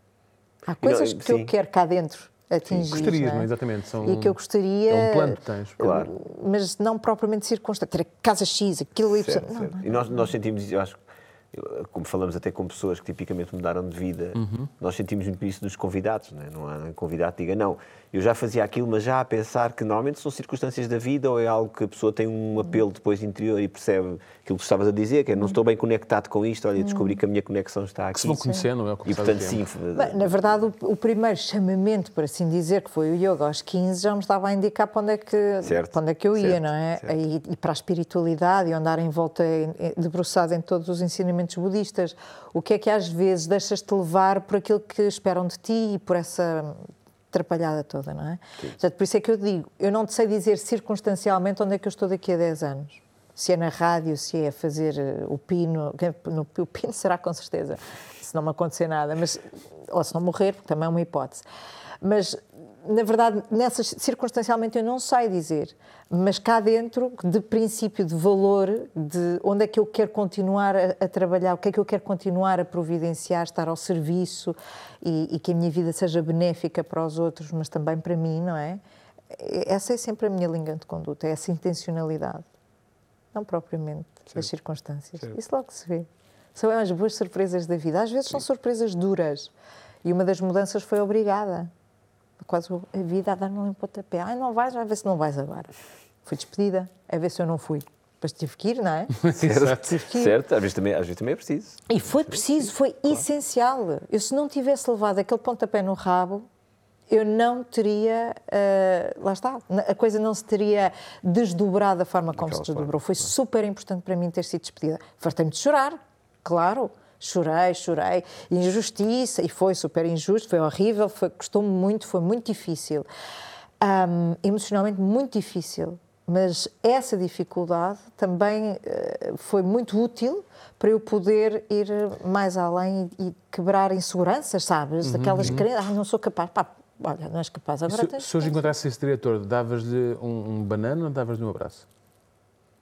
Há coisas que sim. eu quero cá dentro atingir. Gostarias, não não é? é? Exatamente. São, E que eu gostaria. É um plano que tens. Claro. Mas não propriamente circunstante. Ter a casa X, aquilo Y. Certo, Não, certo. não. E nós, nós sentimos, eu acho, como falamos até com pessoas que tipicamente mudaram de vida, Uhum. nós sentimos muito isso dos convidados, não, é? não há um convidado que diga, não, eu já fazia aquilo, mas já a pensar que normalmente são circunstâncias da vida ou é algo que a pessoa tem um apelo depois interior e percebe aquilo que estavas a dizer, que é não estou bem conectado com isto, olha, descobri que a minha conexão está aqui. Que se vão conhecendo, não é? Com o E passar do portanto, sim, Bem, na verdade, o, o primeiro chamamento, por assim dizer, que foi o yoga aos 15, já me estava a indicar para onde é que, Certo, para onde é que eu ia, certo, não é? E, e para a espiritualidade e andar em volta, debruçado em todos os ensinamentos budistas. O que é que às vezes deixas-te levar por aquilo que esperam de ti e por essa atrapalhada toda, não é? Portanto, por isso é que eu digo, eu não te sei dizer circunstancialmente onde é que eu estou daqui a 10 anos. Se é na rádio, se é a fazer eh, o pino, no, o pino será com certeza, se não me acontecer nada, mas, ou se não morrer, porque também é uma hipótese. Mas, na verdade, nessas, circunstancialmente eu não sei dizer, mas cá dentro, de princípio de valor, de onde é que eu quero continuar a, a trabalhar, o que é que eu quero continuar a providenciar, estar ao serviço e, e que a minha vida seja benéfica para os outros, mas também para mim, não é? Essa é sempre a minha linha de conduta, é essa intencionalidade não propriamente as circunstâncias. Isso logo se vê. São as boas surpresas da vida. Às vezes são surpresas duras. E uma das mudanças foi obrigada. Quase a vida a dar-me um pontapé. Ai, não vais, vai ver se não vais agora. Fui despedida, a ver se eu não fui. Depois tive que ir, não é? certo, Tive que ir. certo, às vezes, também, às vezes também é preciso. E foi preciso, foi essencial. Eu, se não tivesse levado aquele pontapé no rabo, eu não teria. ah, lá está. A coisa não se teria desdobrado da forma como Daquela se desdobrou. Foi super importante para mim ter sido despedida. Fartei-me de chorar, claro. Chorei, chorei. Injustiça, e foi super injusto, foi horrível, foi, custou-me muito, foi muito difícil. Ahm, emocionalmente, muito difícil. Mas essa dificuldade também eh, foi muito útil para eu poder ir mais além e, e quebrar inseguranças, sabes? Aquelas crenças, ah, não sou capaz. Pá, olha, não és capaz, agora Se, tens. se hoje encontrasse esse diretor, davas-lhe um, um banana ou davas-lhe um abraço?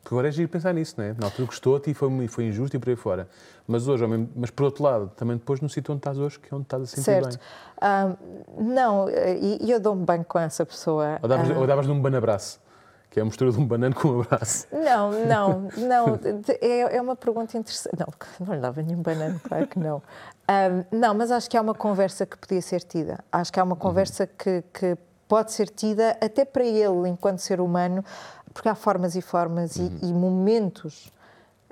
Porque agora é giro pensar nisso, não é? Na altura gostou-te e foi, foi injusto e por aí fora. Mas hoje, mas por outro lado, também depois no sítio onde estás hoje, que é onde estás a sentir certo. bem. Ah, não, e eu dou-me bem com essa pessoa. Ou davas-lhe um banabraço, que é a mistura de um banano com um abraço. Não, não, não. É, é uma pergunta interessante. Não, não lhe dava nenhum banano, claro que não. Ahm, não, mas acho que há uma conversa que podia ser tida. Acho que há uma conversa que, que pode ser tida até para ele, enquanto ser humano, porque há formas e formas e, e momentos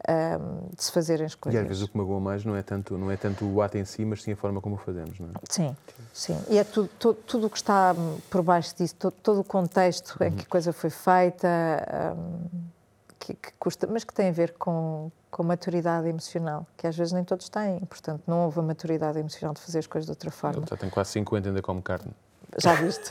ahm, de se fazerem as E coisas. às vezes o que magoa mais não é tanto, não é tanto o ato em si, mas sim a forma como o fazemos, não é? Sim, sim. E é tudo, tudo, tudo o que está por baixo disso, todo, todo o contexto em que a coisa foi feita, hum, que, que custa, mas que tem a ver com, com maturidade emocional, que às vezes nem todos têm. Portanto, não houve a maturidade emocional de fazer as coisas de outra forma. Ele já tem quase 50 e ainda come carne. Já viste?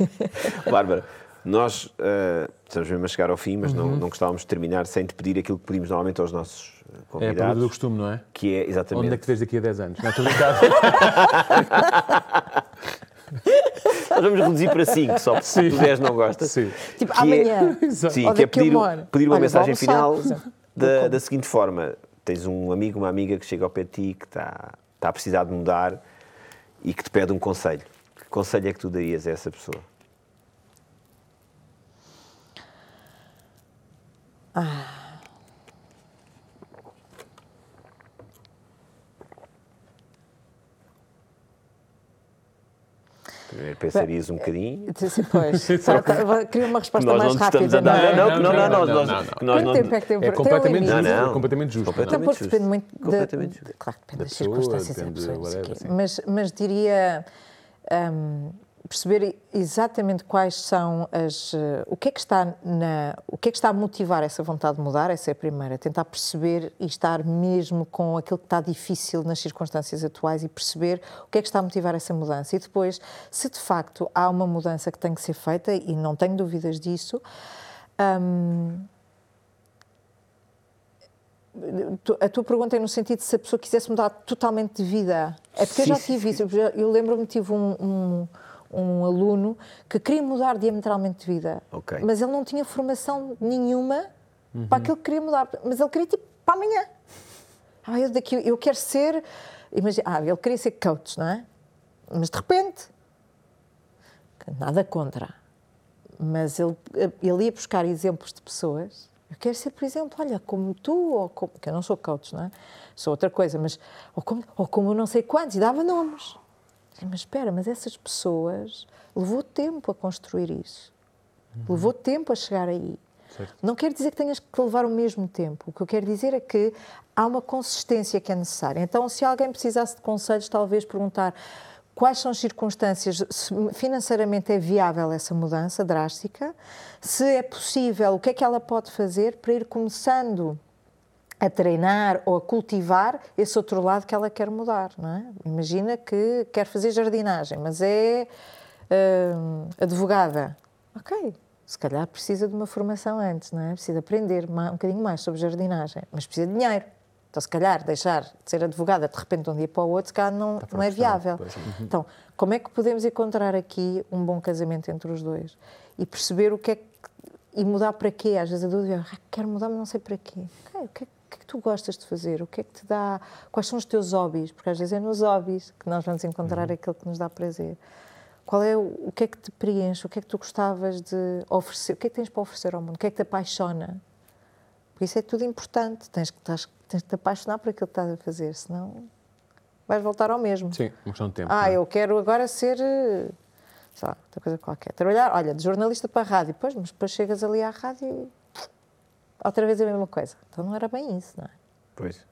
Bárbara, nós eh, estamos mesmo a chegar ao fim, mas Uhum. não, não gostávamos de terminar sem te pedir aquilo que pedimos normalmente aos nossos eh, É a pergunta convidados, do costume, não é? que é exatamente... Onde é que te vês daqui a 10 anos? Não, estou. Nós vamos reduzir para 5, só porque o 10 não gosta. Sim. tipo, Que é- amanhã. Exato. Sim, que é pedir, pedir uma Olha, mensagem final da, da seguinte forma: tens um amigo, uma amiga que chega ao pé de ti que está, está a precisar de mudar e que te pede um conselho. Que conselho é que tu darias a essa pessoa? Ah. Primeiro pensarias um bocadinho. Eh, sim, pois. Queria uma resposta mais rápida. Não, não, não, não, não. Quanto tempo é que tem É completamente justo. Completamente justo. Então, porque depende muito Claro, depende das circunstâncias é da pessoa. Mas diria. Hum, perceber exatamente quais são as eh, o que é que está na o que é que está a motivar essa vontade de mudar essa é a primeira tentar perceber e estar mesmo com aquilo que está difícil nas circunstâncias atuais e perceber o que é que está a motivar essa mudança e depois se de facto há uma mudança que tem que ser feita e não tenho dúvidas disso hum, a tua pergunta é no sentido de se a pessoa quisesse mudar totalmente de vida. É porque Sim, eu já sim, tive isso. Eu, lembro-me tive um, um, um aluno que queria mudar diametralmente de vida, Ok. mas ele não tinha formação nenhuma para aquilo que queria mudar. Mas ele queria tipo para amanhã. Ah, eu, daqui, eu quero ser. Imagina, ah, ele queria ser coach, não é? Mas de repente, nada contra, mas ele, ele ia buscar exemplos de pessoas. Eu quero ser, por exemplo, olha, como tu, ou como, que eu não sou coach, não é? Sou outra coisa, mas ou como, ou como não sei quantos, e dava nomes. Mas espera, mas essas pessoas levou tempo a construir isso. Levou tempo a chegar aí. Certo. Não quer dizer que tenhas que levar o mesmo tempo. O que eu quero dizer é que há uma consistência que é necessária. Então, se alguém precisasse de conselhos, talvez perguntar quais são as circunstâncias, se financeiramente é viável essa mudança drástica, se é possível, o que é que ela pode fazer para ir começando a treinar ou a cultivar esse outro lado que ela quer mudar, não é? Imagina que quer fazer jardinagem, mas é hum, advogada. Ok, se calhar precisa de uma formação antes, não é? Precisa aprender um bocadinho mais sobre jardinagem, mas precisa de dinheiro. Então, se calhar, deixar de ser advogada de repente de um dia para o outro, se calhar não, não é viável. pois. Então, como é que podemos encontrar aqui um bom casamento entre os dois? E perceber o que é que. E mudar para quê? Às vezes a dúvida é, ah, quero mudar, mas não sei para quê. Ok, o que, é, o que é que tu gostas de fazer? O que é que te dá. Quais são os teus hobbies? Porque às vezes é nos hobbies que nós vamos encontrar aquilo que nos dá prazer. Qual é o, o que é que te preenche? O que é que tu gostavas de oferecer? O que é que tens para oferecer ao mundo? O que é que te apaixona? Por isso é tudo importante. Tens que, tens, tens que te apaixonar por aquilo que estás a fazer, senão vais voltar ao mesmo. Sim, uma questão de tempo. Ah, é? eu quero agora ser, eh, sei lá, outra coisa qualquer. Trabalhar, olha, de jornalista para a rádio. Pois, mas depois chegas ali à rádio e outra vez a mesma coisa. Então não era bem isso, não é? Pois.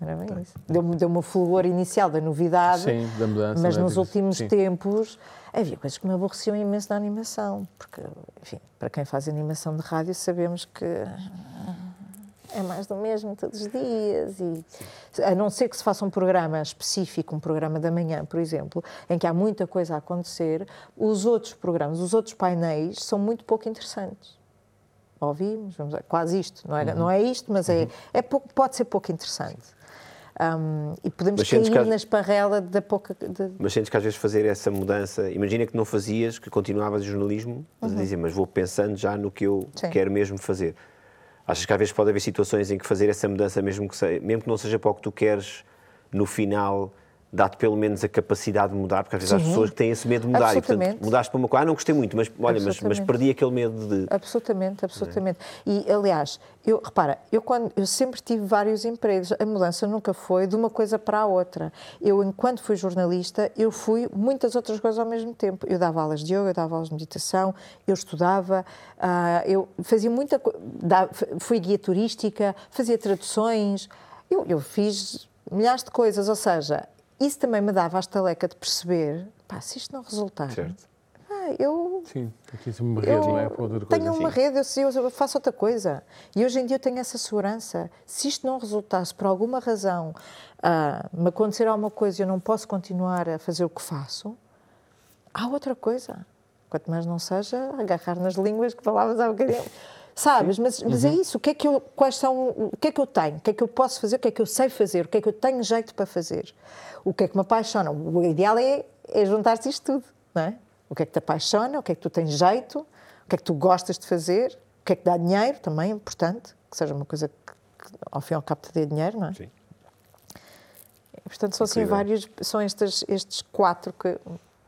Não era bem isso. Deu-me deu o fulgor inicial da novidade, Sim, da mudança. mas não é? nos últimos sim. tempos havia coisas que me aborreciam imenso na animação. Porque, enfim, para quem faz animação de rádio, sabemos que é mais do mesmo todos os dias. E, a não ser que se faça um programa específico, um programa da manhã, por exemplo, em que há muita coisa a acontecer, os outros programas, os outros painéis são muito pouco interessantes. Ouvimos, vamos quase isto, não é, Uhum. não é isto, mas é, é pouco, pode ser pouco interessante. Um, e podemos Mas cair que na esparrela da pouca. de- Mas sentes que às vezes fazer essa mudança, imagina que não fazias, que continuavas jornalismo, mas a dizer, mas vou pensando já no que eu Uhum. Sim. quero mesmo fazer. Achas que às vezes pode haver situações em que fazer essa mudança, mesmo que, se- mesmo que não seja para o que tu queres, no final dá-te pelo menos a capacidade de mudar, porque às vezes Sim. pessoas que têm esse medo de mudar e, portanto, mudaste para uma coisa, ah, não gostei muito, mas olha, mas, mas perdi aquele medo de. Absolutamente, absolutamente. E, aliás, eu, repara, eu, quando, eu sempre tive vários empregos. A mudança nunca foi de uma coisa para a outra. Eu, enquanto fui jornalista, eu fui muitas outras coisas ao mesmo tempo. Eu dava aulas de yoga, eu dava aulas de meditação, eu estudava, ah, eu fazia muita coisa. Fui guia turística, fazia traduções. Eu, eu fiz milhares de coisas, ou seja, isso também me dava a estaleca de perceber, pá, se isto não resultar, Certo. ah, eu Sim, que uma rede, não é? Outra coisa. tenho uma Sim. rede, eu, eu faço outra coisa. E hoje em dia eu tenho essa segurança. Se isto não resultasse por alguma razão, ah, me acontecer alguma coisa e eu não posso continuar a fazer o que faço, há outra coisa. Quanto mais não seja agarrar nas línguas que falavas há bocadinho. Sabes? Mas, mas é isso. O que é que eu, quais são, o que é que eu tenho? O que é que eu posso fazer? O que é que eu sei fazer? O que é que eu tenho jeito para fazer? O que é que me apaixona? O ideal é, é juntar-te isto tudo, não é? O que é que te apaixona? O que é que tu tens jeito? O que é que tu gostas de fazer? O que é que dá dinheiro? Também é importante que seja uma coisa que, que ao fim e ao cabo, te dê dinheiro, não é? Sim. Portanto, são assim vários, são estes, estes quatro que-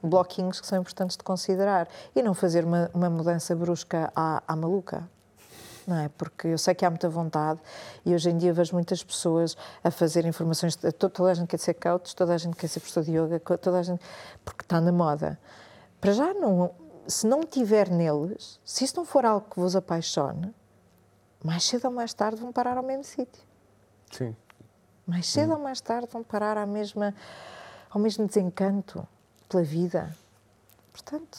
bloquinhos que são importantes de considerar e não fazer uma, uma mudança brusca à, à maluca. Não é? Porque eu sei que há muita vontade e hoje em dia vejo muitas pessoas a fazer informações. Toda a gente quer ser coach, toda a gente quer ser professor de yoga, toda a gente. porque está na moda. Para já, não, se não tiver neles, se isso não for algo que vos apaixone, mais cedo ou mais tarde vão parar ao mesmo sítio. Sim. Mais cedo hum. ou mais tarde vão parar à mesma, ao mesmo desencanto pela vida. Portanto,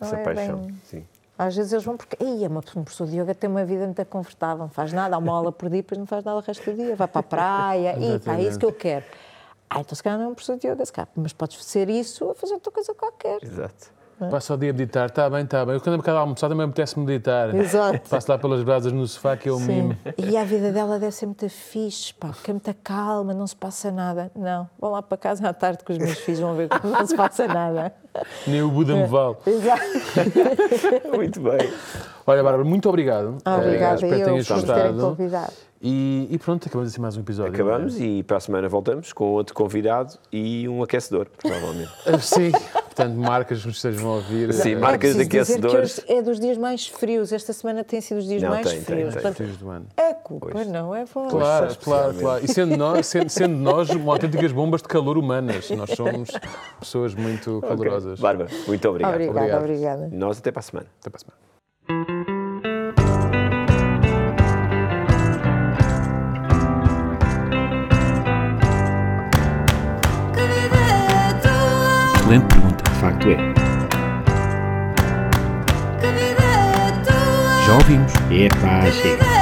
essa é paixão, bem... sim. Às vezes eles vão porque, ei, uma pessoa de yoga tem uma vida muito confortável, não faz nada, há uma aula por dia, depois não faz nada o resto do dia, vai para a praia, e pá, é isso que eu quero. Ah, então se calhar não é um professor de yoga, se calhar, mas podes ser isso a fazer outra coisa qualquer. Exato. É? Passa o dia a meditar, está bem, está bem. Eu quando a almoçar também me apetece meditar. Exato. Passo lá pelas brasas no sofá que eu Sim. mimo. E a vida dela deve ser muito fixe, pá, porque é muita calma, não se passa nada. Não, vão lá para casa à tarde com os meus filhos, vão ver que não se passa nada. Nem o Buda me vale. Exato. muito bem. Olha, Bárbara, muito obrigado. Obrigada, uh, espero que tenhas gostado. E, e, pronto, acabamos assim mais um episódio. Acabamos e para a semana voltamos com outro convidado e um aquecedor, provavelmente. Sim, portanto, marcas que nos estejam a ouvir. Sim, marcas de aquecedores. é dos dias mais frios. Esta semana tem sido os dias não, mais tem, frios. Tem, tem. Portanto, é culpa, pois. não é vossa. Claro, claro, claro. E sendo nós, sendo, sendo nós uma autênticas bombas de calor humanas. Nós somos pessoas muito calorosas. Okay. Bárbara, muito obrigado. Obrigada, obrigado. obrigada. Nós até para a semana. Até para a semana. Excelente pergunta. De facto é. Já ouvimos. Epá, chega.